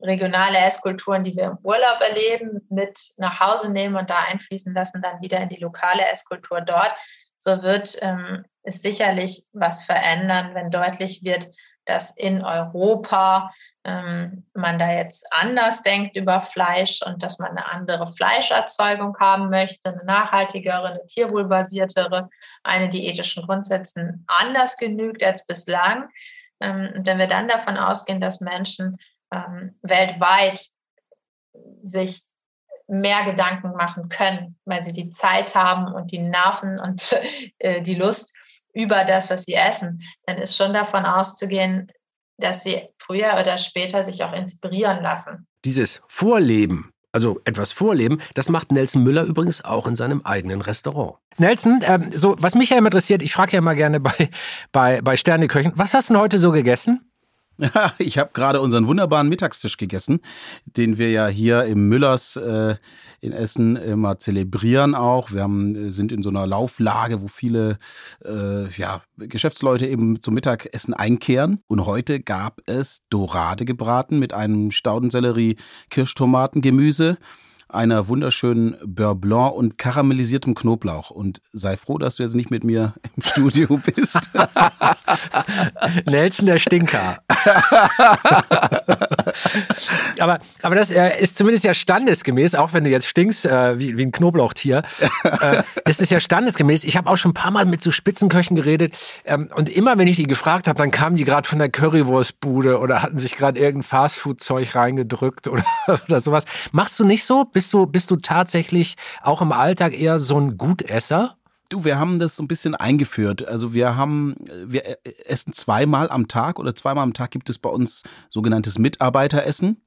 regionale Esskulturen, die wir im Urlaub erleben, mit nach Hause nehmen und da einfließen lassen, dann wieder in die lokale Esskultur dort. So wird ähm, es sicherlich was verändern, wenn deutlich wird, dass in Europa ähm, man da jetzt anders denkt über Fleisch und dass man eine andere Fleischerzeugung haben möchte, eine nachhaltigere, eine tierwohlbasiertere, eine, die ethischen Grundsätzen anders genügt als bislang. Ähm, wenn wir dann davon ausgehen, dass Menschen ähm, weltweit sich mehr Gedanken machen können, weil sie die Zeit haben und die Nerven und äh, die Lust über das, was sie essen, dann ist schon davon auszugehen, dass sie früher oder später sich auch inspirieren lassen. Dieses Vorleben, also etwas vorleben, das macht Nelson Müller übrigens auch in seinem eigenen Restaurant. Nelson, äh, so was mich ja immer interessiert, ich frage ja mal gerne bei, bei, bei Sterneköchen, was hast du denn heute so gegessen? Ja, ich habe gerade unseren wunderbaren Mittagstisch gegessen, den wir ja hier im Müllers äh, in Essen immer zelebrieren auch. Wir haben, äh, sind in so einer Lauflage, wo viele äh, ja, Geschäftsleute eben zum Mittagessen einkehren. Und heute gab es Dorade gebraten mit einem Staudensellerie, Kirschtomaten, Gemüse einer wunderschönen Beurre Blanc und karamellisiertem Knoblauch. Und sei froh, dass du jetzt nicht mit mir im Studio bist. Nelson der Stinker. aber, aber das äh, ist zumindest ja standesgemäß, auch wenn du jetzt stinkst äh, wie, wie ein Knoblauchtier. Äh, das ist ja standesgemäß. Ich habe auch schon ein paar Mal mit so Spitzenköchen geredet. Ähm, und immer, wenn ich die gefragt habe, dann kamen die gerade von der Currywurstbude oder hatten sich gerade irgendein Fastfood-Zeug reingedrückt oder, oder sowas. Machst du nicht so? Bist du, bist du tatsächlich auch im Alltag eher so ein Gutesser? Du, wir haben das so ein bisschen eingeführt. Also wir haben, wir essen zweimal am Tag oder zweimal am Tag gibt es bei uns sogenanntes Mitarbeiteressen.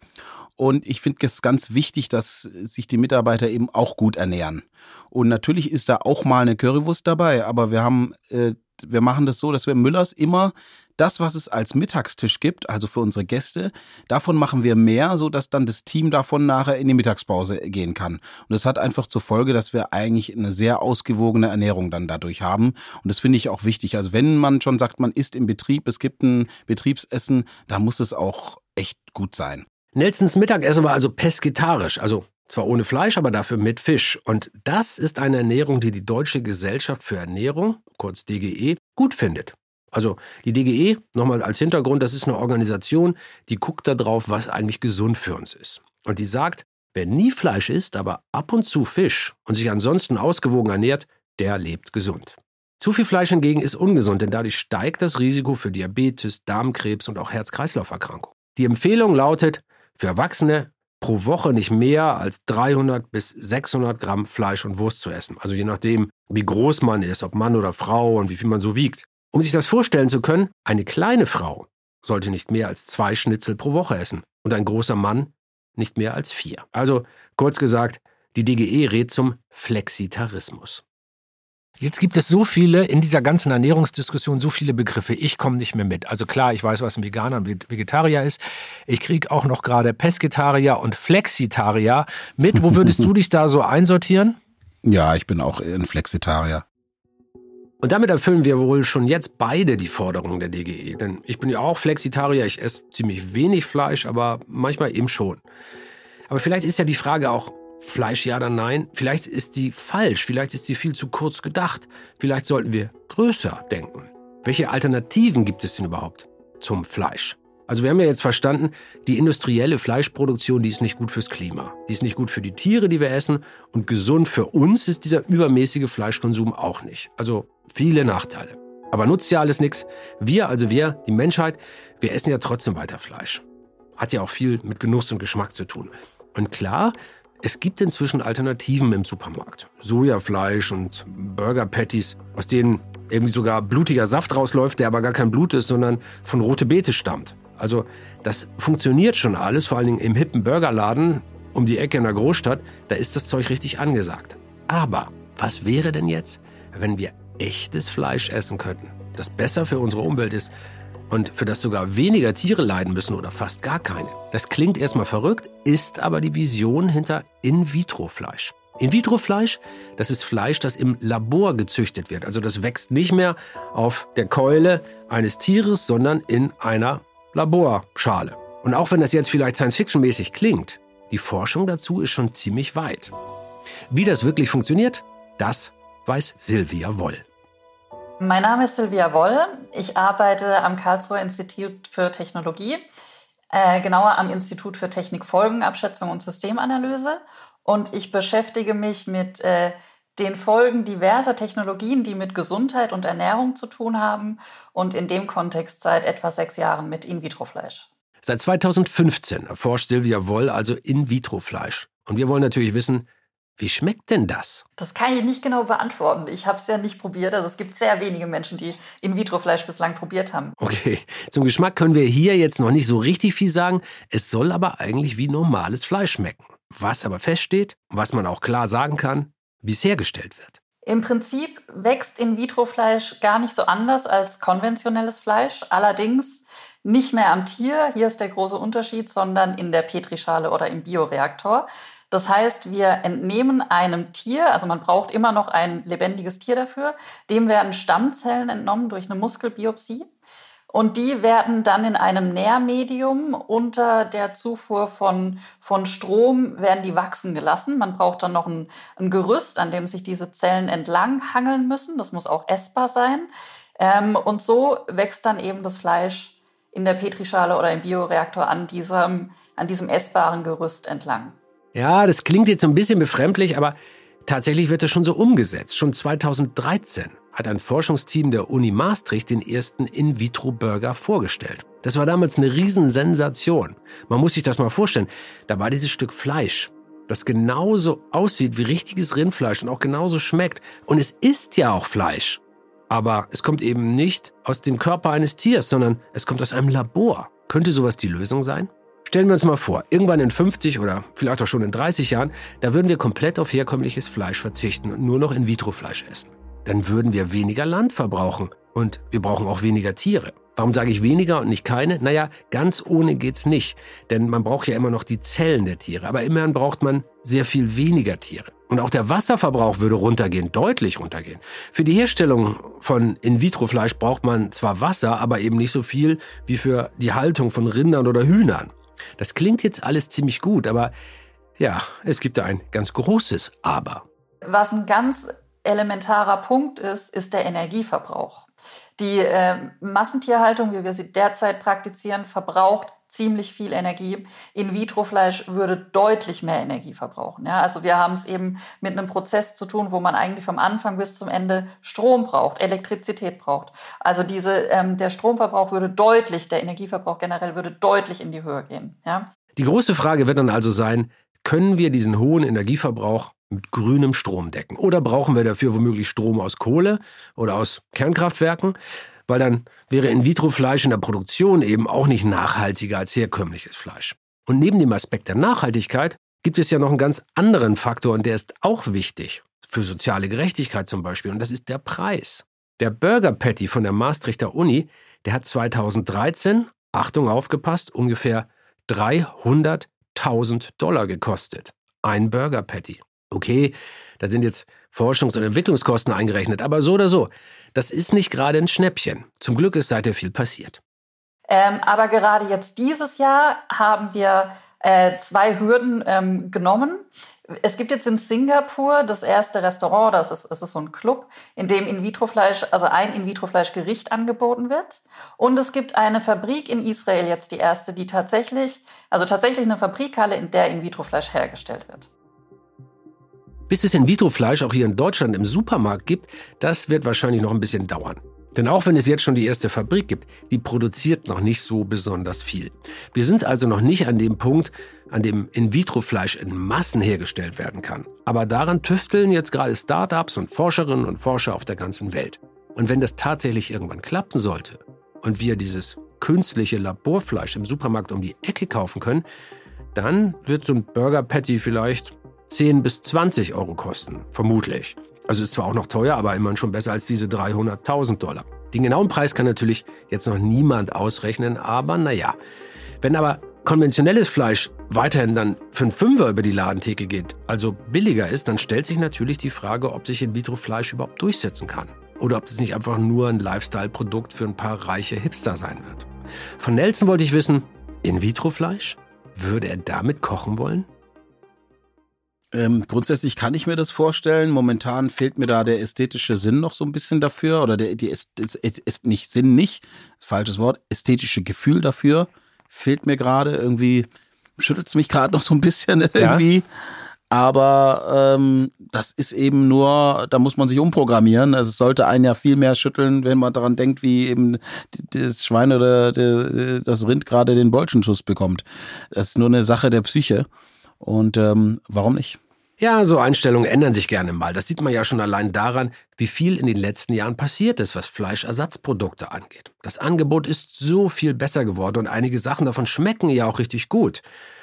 Und ich finde es ganz wichtig, dass sich die Mitarbeiter eben auch gut ernähren. Und natürlich ist da auch mal eine Currywurst dabei, aber wir haben, äh, wir machen das so, dass wir Müllers immer das, was es als Mittagstisch gibt, also für unsere Gäste, davon machen wir mehr, so dass dann das Team davon nachher in die Mittagspause gehen kann. Und das hat einfach zur Folge, dass wir eigentlich eine sehr ausgewogene Ernährung dann dadurch haben. Und das finde ich auch wichtig. Also wenn man schon sagt, man isst im Betrieb, es gibt ein Betriebsessen, da muss es auch echt gut sein. Nelsons Mittagessen war also pesketarisch, also zwar ohne Fleisch, aber dafür mit Fisch. Und das ist eine Ernährung, die die Deutsche Gesellschaft für Ernährung, kurz DGE, gut findet. Also die DGE, nochmal als Hintergrund, das ist eine Organisation, die guckt darauf, was eigentlich gesund für uns ist. Und die sagt, wer nie Fleisch isst, aber ab und zu Fisch und sich ansonsten ausgewogen ernährt, der lebt gesund. Zu viel Fleisch hingegen ist ungesund, denn dadurch steigt das Risiko für Diabetes, Darmkrebs und auch Herz-Kreislauf-Erkrankungen. Die Empfehlung lautet, für Erwachsene pro Woche nicht mehr als 300 bis 600 Gramm Fleisch und Wurst zu essen. Also je nachdem, wie groß man ist, ob Mann oder Frau und wie viel man so wiegt. Um sich das vorstellen zu können, eine kleine Frau sollte nicht mehr als zwei Schnitzel pro Woche essen und ein großer Mann nicht mehr als vier. Also kurz gesagt, die DGE rät zum Flexitarismus. Jetzt gibt es so viele in dieser ganzen Ernährungsdiskussion, so viele Begriffe. Ich komme nicht mehr mit. Also klar, ich weiß, was ein Veganer und Vegetarier ist. Ich kriege auch noch gerade Pesketarier und Flexitarier mit. Wo würdest du dich da so einsortieren? Ja, ich bin auch ein Flexitarier. Und damit erfüllen wir wohl schon jetzt beide die Forderungen der DGE. Denn ich bin ja auch Flexitarier, ich esse ziemlich wenig Fleisch, aber manchmal eben schon. Aber vielleicht ist ja die Frage auch, Fleisch ja oder nein? Vielleicht ist die falsch, vielleicht ist sie viel zu kurz gedacht. Vielleicht sollten wir größer denken. Welche Alternativen gibt es denn überhaupt zum Fleisch? Also wir haben ja jetzt verstanden, die industrielle Fleischproduktion, die ist nicht gut fürs Klima. Die ist nicht gut für die Tiere, die wir essen. Und gesund für uns ist dieser übermäßige Fleischkonsum auch nicht. Also Viele Nachteile. Aber nutzt ja alles nichts. Wir, also wir, die Menschheit, wir essen ja trotzdem weiter Fleisch. Hat ja auch viel mit Genuss und Geschmack zu tun. Und klar, es gibt inzwischen Alternativen im Supermarkt. Sojafleisch und Burger Patties, aus denen irgendwie sogar blutiger Saft rausläuft, der aber gar kein Blut ist, sondern von rote Beete stammt. Also das funktioniert schon alles, vor allen Dingen im hippen Burgerladen um die Ecke in der Großstadt, da ist das Zeug richtig angesagt. Aber was wäre denn jetzt, wenn wir echtes Fleisch essen könnten, das besser für unsere Umwelt ist und für das sogar weniger Tiere leiden müssen oder fast gar keine. Das klingt erstmal verrückt, ist aber die Vision hinter In-vitro-Fleisch. In-vitro-Fleisch, das ist Fleisch, das im Labor gezüchtet wird. Also das wächst nicht mehr auf der Keule eines Tieres, sondern in einer Laborschale. Und auch wenn das jetzt vielleicht Science-Fiction-mäßig klingt, die Forschung dazu ist schon ziemlich weit. Wie das wirklich funktioniert, das weiß Silvia Woll. Mein Name ist Silvia Woll. Ich arbeite am Karlsruher Institut für Technologie, äh, genauer am Institut für Technikfolgenabschätzung und Systemanalyse. Und ich beschäftige mich mit äh, den Folgen diverser Technologien, die mit Gesundheit und Ernährung zu tun haben und in dem Kontext seit etwa sechs Jahren mit In-vitro-Fleisch. Seit 2015 erforscht Silvia Woll also In-vitro-Fleisch. Und wir wollen natürlich wissen, wie schmeckt denn das? Das kann ich nicht genau beantworten. Ich habe es ja nicht probiert. Also es gibt sehr wenige Menschen, die In-vitro-Fleisch bislang probiert haben. Okay, zum Geschmack können wir hier jetzt noch nicht so richtig viel sagen. Es soll aber eigentlich wie normales Fleisch schmecken. Was aber feststeht, was man auch klar sagen kann, wie es hergestellt wird. Im Prinzip wächst In-vitro-Fleisch gar nicht so anders als konventionelles Fleisch. Allerdings nicht mehr am Tier, hier ist der große Unterschied, sondern in der Petrischale oder im Bioreaktor. Das heißt, wir entnehmen einem Tier, also man braucht immer noch ein lebendiges Tier dafür, dem werden Stammzellen entnommen durch eine Muskelbiopsie. Und die werden dann in einem Nährmedium unter der Zufuhr von, von Strom, werden die wachsen gelassen. Man braucht dann noch ein, ein Gerüst, an dem sich diese Zellen entlang hangeln müssen. Das muss auch essbar sein. Ähm, und so wächst dann eben das Fleisch in der Petrischale oder im Bioreaktor an diesem, an diesem essbaren Gerüst entlang. Ja, das klingt jetzt so ein bisschen befremdlich, aber tatsächlich wird das schon so umgesetzt. Schon 2013 hat ein Forschungsteam der Uni Maastricht den ersten In-vitro-Burger vorgestellt. Das war damals eine Riesensensation. Man muss sich das mal vorstellen. Da war dieses Stück Fleisch, das genauso aussieht wie richtiges Rindfleisch und auch genauso schmeckt. Und es ist ja auch Fleisch. Aber es kommt eben nicht aus dem Körper eines Tiers, sondern es kommt aus einem Labor. Könnte sowas die Lösung sein? Stellen wir uns mal vor, irgendwann in 50 oder vielleicht auch schon in 30 Jahren, da würden wir komplett auf herkömmliches Fleisch verzichten und nur noch In-vitro-Fleisch essen. Dann würden wir weniger Land verbrauchen und wir brauchen auch weniger Tiere. Warum sage ich weniger und nicht keine? Naja, ganz ohne geht's nicht. Denn man braucht ja immer noch die Zellen der Tiere. Aber immerhin braucht man sehr viel weniger Tiere. Und auch der Wasserverbrauch würde runtergehen, deutlich runtergehen. Für die Herstellung von In-vitro-Fleisch braucht man zwar Wasser, aber eben nicht so viel wie für die Haltung von Rindern oder Hühnern. Das klingt jetzt alles ziemlich gut, aber ja, es gibt da ein ganz großes Aber. Was ein ganz elementarer Punkt ist, ist der Energieverbrauch. Die äh, Massentierhaltung, wie wir sie derzeit praktizieren, verbraucht ziemlich viel Energie. In-vitro-Fleisch würde deutlich mehr Energie verbrauchen. Ja, also wir haben es eben mit einem Prozess zu tun, wo man eigentlich vom Anfang bis zum Ende Strom braucht, Elektrizität braucht. Also diese, ähm, der Stromverbrauch würde deutlich, der Energieverbrauch generell würde deutlich in die Höhe gehen. Ja. Die große Frage wird dann also sein, können wir diesen hohen Energieverbrauch mit grünem Strom decken? Oder brauchen wir dafür womöglich Strom aus Kohle oder aus Kernkraftwerken? Weil dann wäre In-vitro-Fleisch in der Produktion eben auch nicht nachhaltiger als herkömmliches Fleisch. Und neben dem Aspekt der Nachhaltigkeit gibt es ja noch einen ganz anderen Faktor und der ist auch wichtig. Für soziale Gerechtigkeit zum Beispiel. Und das ist der Preis. Der Burger Patty von der Maastrichter Uni, der hat 2013, Achtung aufgepasst, ungefähr 300.000 Dollar gekostet. Ein Burger Patty. Okay, da sind jetzt Forschungs- und Entwicklungskosten eingerechnet, aber so oder so, das ist nicht gerade ein Schnäppchen. Zum Glück ist seither viel passiert. Ähm, aber gerade jetzt dieses Jahr haben wir äh, zwei Hürden ähm, genommen. Es gibt jetzt in Singapur das erste Restaurant, das ist, das ist so ein Club, in dem In-vitro-Fleisch, also ein In-vitro-Fleisch-Gericht angeboten wird. Und es gibt eine Fabrik in Israel jetzt, die erste, die tatsächlich, also tatsächlich eine Fabrikhalle, in der In-vitro-Fleisch hergestellt wird. Bis es In-vitro-Fleisch auch hier in Deutschland im Supermarkt gibt, das wird wahrscheinlich noch ein bisschen dauern. Denn auch wenn es jetzt schon die erste Fabrik gibt, die produziert noch nicht so besonders viel. Wir sind also noch nicht an dem Punkt, an dem In-vitro-Fleisch in Massen hergestellt werden kann. Aber daran tüfteln jetzt gerade Startups und Forscherinnen und Forscher auf der ganzen Welt. Und wenn das tatsächlich irgendwann klappen sollte und wir dieses künstliche Laborfleisch im Supermarkt um die Ecke kaufen können, dann wird so ein Burger Patty vielleicht 10 bis 20 Euro kosten, vermutlich. Also ist zwar auch noch teuer, aber immerhin schon besser als diese 300.000 Dollar. Den genauen Preis kann natürlich jetzt noch niemand ausrechnen, aber naja. Wenn aber konventionelles Fleisch weiterhin dann für einen Fünfer über die Ladentheke geht, also billiger ist, dann stellt sich natürlich die Frage, ob sich In-vitro-Fleisch überhaupt durchsetzen kann. Oder ob es nicht einfach nur ein Lifestyle-Produkt für ein paar reiche Hipster sein wird. Von Nelson wollte ich wissen, In-vitro-Fleisch? Würde er damit kochen wollen? Ähm, grundsätzlich kann ich mir das vorstellen. Momentan fehlt mir da der ästhetische Sinn noch so ein bisschen dafür. Oder der, die ist, ist, ist nicht Sinn nicht, falsches Wort, ästhetische Gefühl dafür fehlt mir gerade. Irgendwie schüttelt es mich gerade noch so ein bisschen irgendwie. Ja? Aber ähm, das ist eben nur, da muss man sich umprogrammieren. Also es sollte einen ja viel mehr schütteln, wenn man daran denkt, wie eben das Schwein oder das Rind gerade den Bolschenschuss bekommt. Das ist nur eine Sache der Psyche. Und ähm, warum nicht? Ja, so Einstellungen ändern sich gerne mal. Das sieht man ja schon allein daran, wie viel in den letzten Jahren passiert ist, was Fleischersatzprodukte angeht. Das Angebot ist so viel besser geworden und einige Sachen davon schmecken ja auch richtig gut.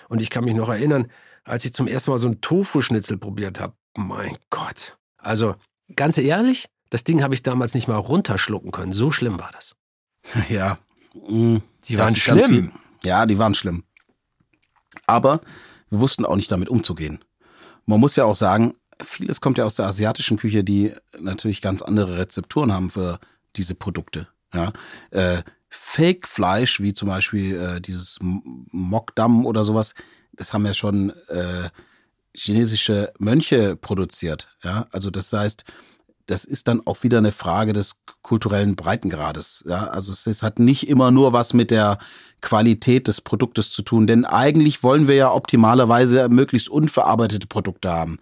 Und ich kann mich noch erinnern, als ich zum ersten Mal so einen Tofu-Schnitzel probiert habe. Mein Gott. Also, ganz ehrlich, das Ding habe ich damals nicht mal runterschlucken können. So schlimm war das. Ja. Mm, die waren schlimm. Ja, die waren schlimm. Aber wir wussten auch nicht damit umzugehen. Man muss ja auch sagen, vieles kommt ja aus der asiatischen Küche, die natürlich ganz andere Rezepturen haben für diese Produkte. Ja, äh, Fake-Fleisch, wie zum Beispiel äh, dieses Mokdam oder sowas, das haben ja schon äh, chinesische Mönche produziert. Ja, also das heißt, das ist dann auch wieder eine Frage des kulturellen Breitengrades. Ja, also es, es hat nicht immer nur was mit der Qualität des Produktes zu tun, denn eigentlich wollen wir ja optimalerweise möglichst unverarbeitete Produkte haben.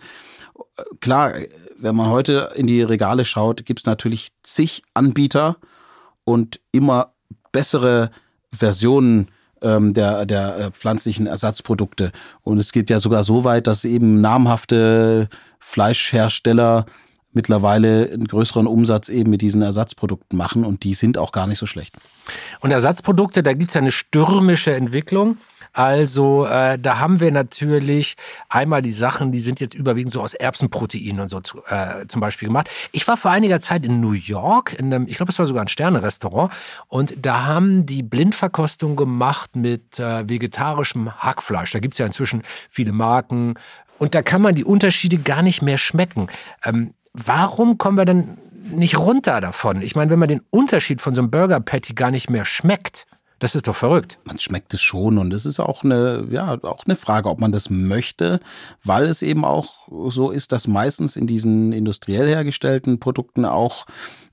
Klar, wenn man heute in die Regale schaut, gibt es natürlich zig Anbieter und immer bessere Versionen ähm, der, der äh, pflanzlichen Ersatzprodukte. Und es geht ja sogar so weit, dass eben namhafte Fleischhersteller mittlerweile einen größeren Umsatz eben mit diesen Ersatzprodukten machen und die sind auch gar nicht so schlecht. Und Ersatzprodukte, da gibt es eine stürmische Entwicklung. Also äh, da haben wir natürlich einmal die Sachen, die sind jetzt überwiegend so aus Erbsenproteinen und so äh, zum Beispiel gemacht. Ich war vor einiger Zeit in New York, in einem, ich glaube, es war sogar ein Sterne-Restaurant, und da haben die Blindverkostung gemacht mit äh, vegetarischem Hackfleisch. Da gibt es ja inzwischen viele Marken. Und da kann man die Unterschiede gar nicht mehr schmecken. Ähm, warum kommen wir denn nicht runter davon? Ich meine, wenn man den Unterschied von so einem Burger Patty gar nicht mehr schmeckt, das ist doch verrückt. Man schmeckt es schon und es ist auch eine, ja, auch eine Frage, ob man das möchte, weil es eben auch so ist, dass meistens in diesen industriell hergestellten Produkten auch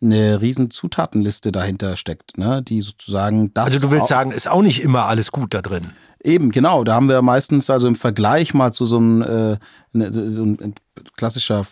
eine riesen Zutatenliste dahinter steckt, ne, die sozusagen das. Also du willst sagen, ist auch nicht immer alles gut da drin. Eben, genau. Da haben wir meistens also im Vergleich mal zu so einem, äh, ne, so ein klassischer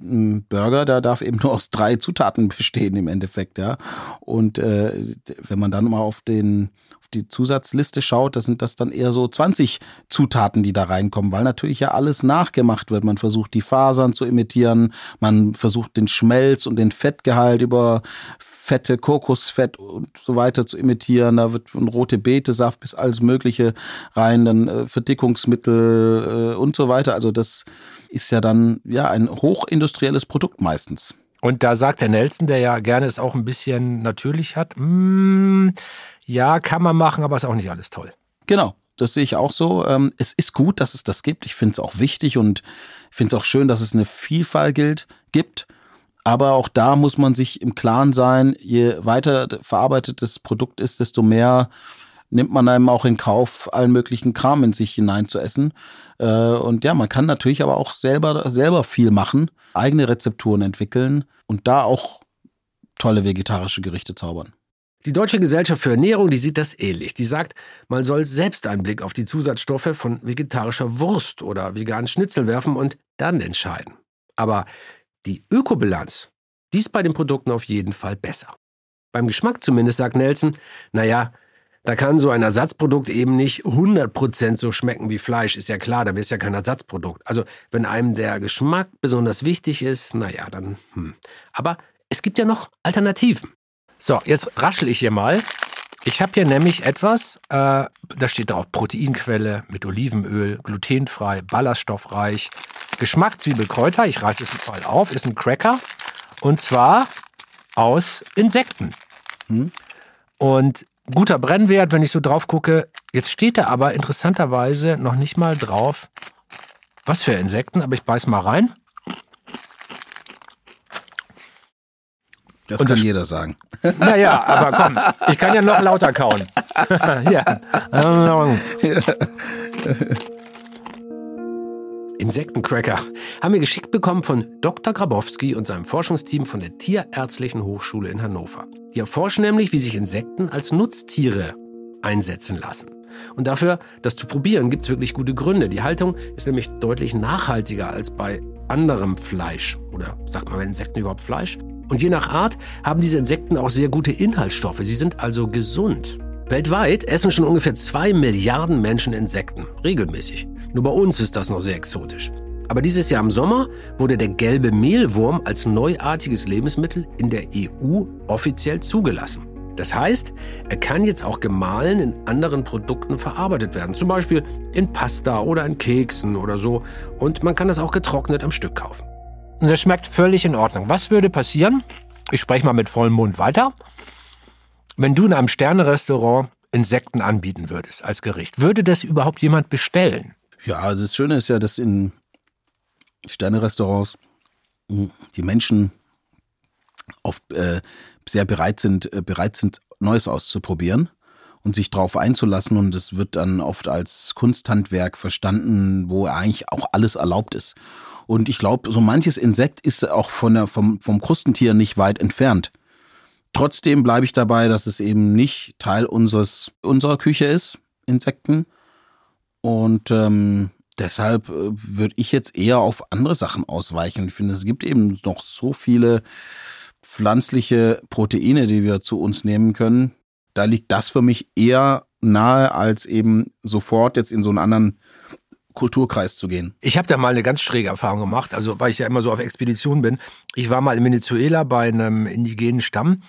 ein Burger, der darf eben nur aus drei Zutaten bestehen im Endeffekt, ja. Und äh, wenn man dann mal auf den auf die Zusatzliste schaut, da sind das dann eher so 20 Zutaten, die da reinkommen, weil natürlich ja alles nachgemacht wird. Man versucht die Fasern zu imitieren, man versucht den Schmelz und den Fettgehalt über Fette, Kokosfett und so weiter zu imitieren. Da wird von rote Betesaft bis alles Mögliche rein, dann äh, Verdickungsmittel äh, und so weiter. Also das ist ja dann ja ein hochindustrielles Produkt meistens. Und da sagt der Nelson, der ja gerne es auch ein bisschen natürlich hat, mm, ja, kann man machen, aber ist auch nicht alles toll. Genau, das sehe ich auch so. Ähm, es ist gut, dass es das gibt. Ich finde es auch wichtig und ich finde es auch schön, dass es eine Vielfalt gilt, gibt. Aber auch da muss man sich im Klaren sein, je weiter verarbeitet das Produkt ist, desto mehr nimmt man einem auch in Kauf, allen möglichen Kram in sich hinein zu essen. Äh, und ja, man kann natürlich aber auch selber, selber viel machen, eigene Rezepturen entwickeln und da auch tolle vegetarische Gerichte zaubern. Die Deutsche Gesellschaft für Ernährung, die sieht das ähnlich. Die sagt, man soll selbst einen Blick auf die Zusatzstoffe von vegetarischer Wurst oder veganen Schnitzel werfen und dann entscheiden. Aber die Ökobilanz, die ist bei den Produkten auf jeden Fall besser. Beim Geschmack zumindest, sagt Nelson, naja, da kann so ein Ersatzprodukt eben nicht 100% so schmecken wie Fleisch, ist ja klar, da ist ja kein Ersatzprodukt. Also wenn einem der Geschmack besonders wichtig ist, naja, dann... Hm. Aber es gibt ja noch Alternativen. So, jetzt raschel ich hier mal. Ich habe hier nämlich etwas, äh, da steht drauf Proteinquelle mit Olivenöl, glutenfrei, ballaststoffreich, Geschmack Zwiebelkräuter. Ich reiße es mal auf, ist ein Cracker. Und zwar aus Insekten. Hm. Und guter Brennwert, wenn ich so drauf gucke. Jetzt steht da aber interessanterweise noch nicht mal drauf, was für Insekten, aber ich beiß mal rein. Das Und kann das, jeder sagen. Naja, aber komm, ich kann ja noch lauter kauen. ja. Insektencracker haben wir geschickt bekommen von Dr. Grabowski und seinem Forschungsteam von der Tierärztlichen Hochschule in Hannover. Die erforschen nämlich, wie sich Insekten als Nutztiere einsetzen lassen. Und dafür, das zu probieren, gibt es wirklich gute Gründe. Die Haltung ist nämlich deutlich nachhaltiger als bei anderem Fleisch. Oder sagt man bei Insekten überhaupt Fleisch? Und je nach Art haben diese Insekten auch sehr gute Inhaltsstoffe. Sie sind also gesund. Weltweit essen schon ungefähr zwei Milliarden Menschen Insekten, regelmäßig. Nur bei uns ist das noch sehr exotisch. Aber dieses Jahr im Sommer wurde der gelbe Mehlwurm als neuartiges Lebensmittel in der EU offiziell zugelassen. Das heißt, er kann jetzt auch gemahlen in anderen Produkten verarbeitet werden, zum Beispiel in Pasta oder in Keksen oder so. Und man kann das auch getrocknet am Stück kaufen. Und das schmeckt völlig in Ordnung. Was würde passieren? Ich spreche mal mit vollem Mund weiter. Wenn du in einem Sternerestaurant Insekten anbieten würdest als Gericht, würde das überhaupt jemand bestellen? Ja, also das Schöne ist ja, dass in Sternerestaurants hm, die Menschen auf, äh, sehr bereit sind, äh, bereit sind, Neues auszuprobieren und sich darauf einzulassen. Und es wird dann oft als Kunsthandwerk verstanden, wo eigentlich auch alles erlaubt ist. Und ich glaube, so manches Insekt ist auch von der, vom, vom Krustentier nicht weit entfernt. Trotzdem bleibe ich dabei, dass es eben nicht Teil unseres, unserer Küche ist, Insekten. Und ähm, deshalb äh, würde ich jetzt eher auf andere Sachen ausweichen. Ich finde, es gibt eben noch so viele pflanzliche Proteine, die wir zu uns nehmen können. Da liegt das für mich eher nahe, als eben sofort jetzt in so einen anderen Kulturkreis zu gehen. Ich habe da mal eine ganz schräge Erfahrung gemacht, also weil ich ja immer so auf Expedition bin. Ich war mal in Venezuela bei einem indigenen Stamm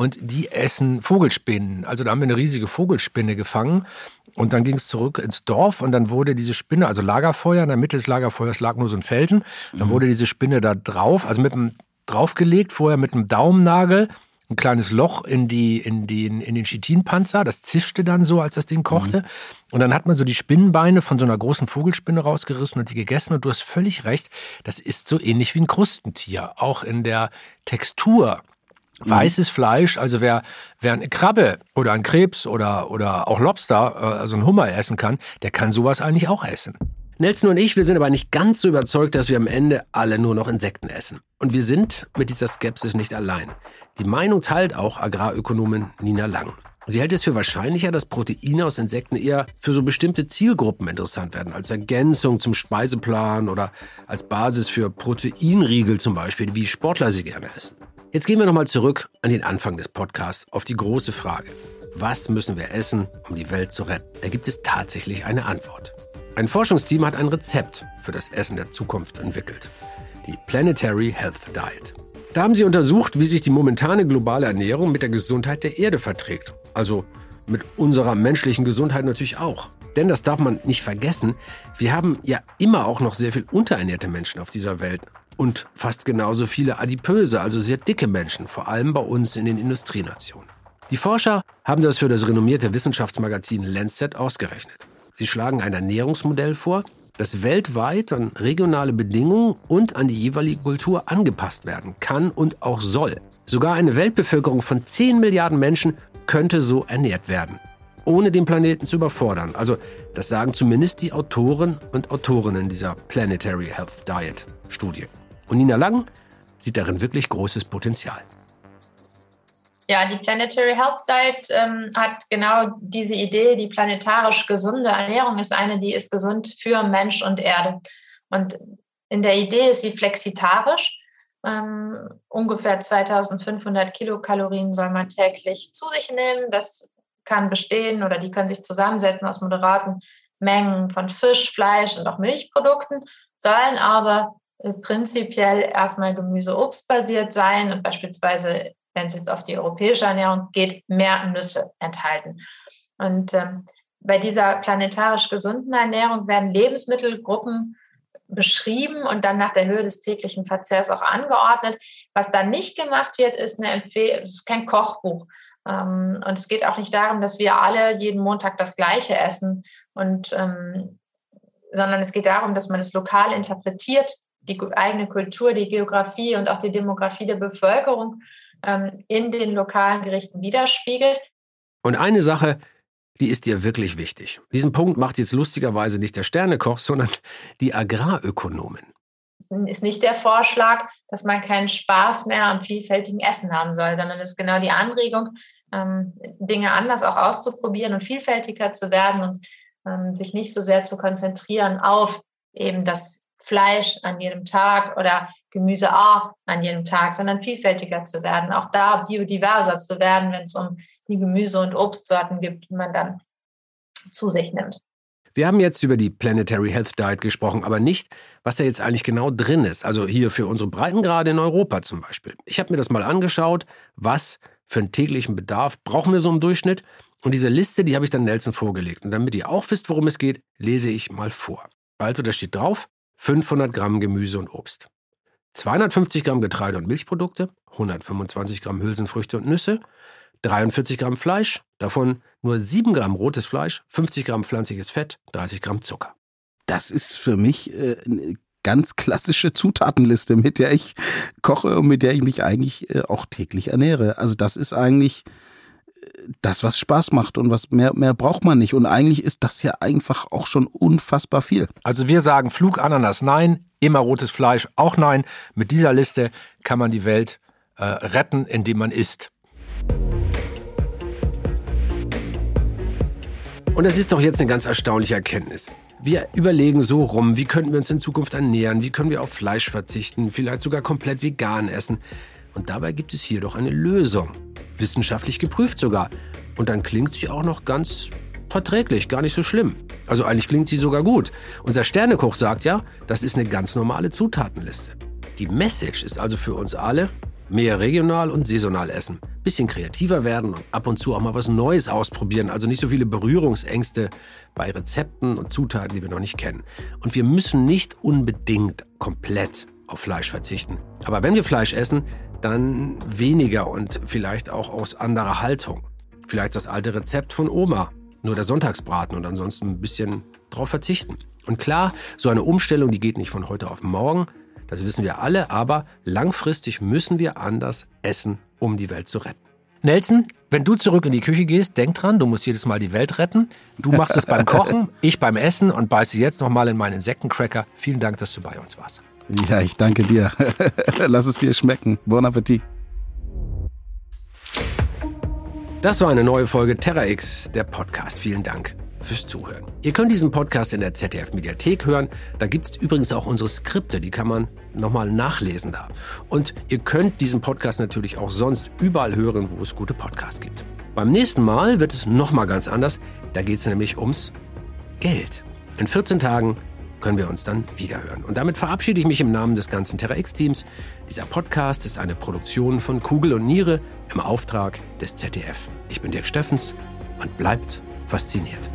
und die essen Vogelspinnen. Also da haben wir eine riesige Vogelspinne gefangen und dann ging es zurück ins Dorf und dann wurde diese Spinne, also Lagerfeuer, in der Mitte des Lagerfeuers lag nur so ein Felsen, dann mhm. wurde diese Spinne da drauf, also mit einem draufgelegt, vorher mit einem Daumennagel ein kleines Loch in, die, in, den, in den Chitinpanzer. Das zischte dann so, als das Ding kochte. Mhm. Und dann hat man so die Spinnenbeine von so einer großen Vogelspinne rausgerissen und die gegessen. Und du hast völlig recht, das ist so ähnlich wie ein Krustentier. Auch in der Textur. Mhm. Weißes Fleisch, also wer, wer eine Krabbe oder ein Krebs oder, oder auch Lobster, äh, also ein Hummer essen kann, der kann sowas eigentlich auch essen. Nelson und ich, wir sind aber nicht ganz so überzeugt, dass wir am Ende alle nur noch Insekten essen. Und wir sind mit dieser Skepsis nicht allein. Die Meinung teilt auch Agrarökonomin Nina Lang. Sie hält es für wahrscheinlicher, dass Proteine aus Insekten eher für so bestimmte Zielgruppen interessant werden, als Ergänzung zum Speiseplan oder als Basis für Proteinriegel zum Beispiel, wie Sportler sie gerne essen. Jetzt gehen wir nochmal zurück an den Anfang des Podcasts auf die große Frage. Was müssen wir essen, um die Welt zu retten? Da gibt es tatsächlich eine Antwort. Ein Forschungsteam hat ein Rezept für das Essen der Zukunft entwickelt. Die Planetary Health Diet. Da haben sie untersucht, wie sich die momentane globale Ernährung mit der Gesundheit der Erde verträgt. Also mit unserer menschlichen Gesundheit natürlich auch. Denn das darf man nicht vergessen, wir haben ja immer auch noch sehr viel unterernährte Menschen auf dieser Welt und fast genauso viele adipöse, also sehr dicke Menschen, vor allem bei uns in den Industrienationen. Die Forscher haben das für das renommierte Wissenschaftsmagazin Lancet ausgerechnet. Sie schlagen ein Ernährungsmodell vor, das weltweit an regionale Bedingungen und an die jeweilige Kultur angepasst werden kann und auch soll. Sogar eine Weltbevölkerung von 10 Milliarden Menschen könnte so ernährt werden, ohne den Planeten zu überfordern. Also das sagen zumindest die Autoren und Autorinnen dieser Planetary Health Diet Studie. Und Nina Lang sieht darin wirklich großes Potenzial. Ja, die Planetary Health Diet ähm, hat genau diese Idee, die planetarisch gesunde Ernährung ist eine, die ist gesund für Mensch und Erde. Und in der Idee ist sie flexitarisch. Ähm, ungefähr 2500 Kilokalorien soll man täglich zu sich nehmen. Das kann bestehen oder die können sich zusammensetzen aus moderaten Mengen von Fisch, Fleisch und auch Milchprodukten, sollen aber prinzipiell erstmal Gemüse, Obst basiert sein und beispielsweise wenn es jetzt auf die europäische Ernährung geht, mehr Nüsse enthalten. Und ähm, bei dieser planetarisch gesunden Ernährung werden Lebensmittelgruppen beschrieben und dann nach der Höhe des täglichen Verzehrs auch angeordnet. Was da nicht gemacht wird, ist eine Empfehlung, ist kein Kochbuch. Ähm, und es geht auch nicht darum, dass wir alle jeden Montag das Gleiche essen und ähm, sondern es geht darum, dass man es lokal interpretiert, die eigene Kultur, die Geografie und auch die Demografie der Bevölkerung ähm, in den lokalen Gerichten widerspiegelt. Und eine Sache, die ist dir wirklich wichtig. Diesen Punkt macht jetzt lustigerweise nicht der Sternekoch, sondern die Agrarökonomin. Es ist nicht der Vorschlag, dass man keinen Spaß mehr am vielfältigen Essen haben soll, sondern es ist genau die Anregung, ähm, Dinge anders auch auszuprobieren und vielfältiger zu werden und ähm, sich nicht so sehr zu konzentrieren auf eben das Fleisch an jedem Tag oder Gemüse A an jedem Tag, sondern vielfältiger zu werden, auch da biodiverser zu werden, wenn es um die Gemüse- und Obstsorten gibt, die man dann zu sich nimmt. Wir haben jetzt über die Planetary Health Diet gesprochen, aber nicht, was da jetzt eigentlich genau drin ist. Also hier für unsere Breitengrade in Europa zum Beispiel. Ich habe mir das mal angeschaut, was für einen täglichen Bedarf brauchen wir so im Durchschnitt. Und diese Liste, die habe ich dann Nelson vorgelegt. Und damit ihr auch wisst, worum es geht, lese ich mal vor. Also da steht drauf, 500 Gramm Gemüse und Obst, 250 Gramm Getreide und Milchprodukte, 125 Gramm Hülsenfrüchte und Nüsse, 43 Gramm Fleisch, davon nur 7 Gramm rotes Fleisch, 50 Gramm pflanzliches Fett, 30 Gramm Zucker. Das ist für mich äh, ganz klassische Zutatenliste, mit der ich koche und mit der ich mich eigentlich äh, auch täglich ernähre. Also das ist eigentlich das, was Spaß macht und was mehr, mehr braucht man nicht. Und eigentlich ist das ja einfach auch schon unfassbar viel. Also wir sagen Flugananas nein, immer rotes Fleisch auch nein. Mit dieser Liste kann man die Welt äh, retten, indem man isst. Und das ist doch jetzt eine ganz erstaunliche Erkenntnis. Wir überlegen so rum, wie könnten wir uns in Zukunft ernähren, wie können wir auf Fleisch verzichten, vielleicht sogar komplett vegan essen. Und dabei gibt es hier doch eine Lösung. Wissenschaftlich geprüft sogar. Und dann klingt sie auch noch ganz verträglich, gar nicht so schlimm. Also eigentlich klingt sie sogar gut. Unser Sternekoch sagt ja, das ist eine ganz normale Zutatenliste. Die Message ist also für uns alle, Mehr regional und saisonal essen. Bisschen kreativer werden und ab und zu auch mal was Neues ausprobieren. Also nicht so viele Berührungsängste bei Rezepten und Zutaten, die wir noch nicht kennen. Und wir müssen nicht unbedingt komplett auf Fleisch verzichten. Aber wenn wir Fleisch essen, dann weniger und vielleicht auch aus anderer Haltung. Vielleicht das alte Rezept von Oma. Nur der Sonntagsbraten und ansonsten ein bisschen drauf verzichten. Und klar, so eine Umstellung, die geht nicht von heute auf morgen. Das wissen wir alle, aber langfristig müssen wir anders essen, um die Welt zu retten. Nelson, wenn du zurück in die Küche gehst, denk dran, du musst jedes Mal die Welt retten. Du machst es beim Kochen, ich beim Essen und beiße jetzt nochmal in meinen Insektencracker. Vielen Dank, dass du bei uns warst. Ja, ich danke dir. Lass es dir schmecken. Bon Appetit. Das war eine neue Folge Terra X, der Podcast. Vielen Dank fürs Zuhören. Ihr könnt diesen Podcast in der ZDF Mediathek hören. Da gibt es übrigens auch unsere Skripte, die kann man nochmal nachlesen da. Und ihr könnt diesen Podcast natürlich auch sonst überall hören, wo es gute Podcasts gibt. Beim nächsten Mal wird es nochmal ganz anders. Da geht es nämlich ums Geld. In 14 Tagen können wir uns dann wiederhören. Und damit verabschiede ich mich im Namen des ganzen Terra X-Teams. Dieser Podcast ist eine Produktion von Kugel und Niere im Auftrag des ZDF. Ich bin Dirk Steffens und bleibt fasziniert.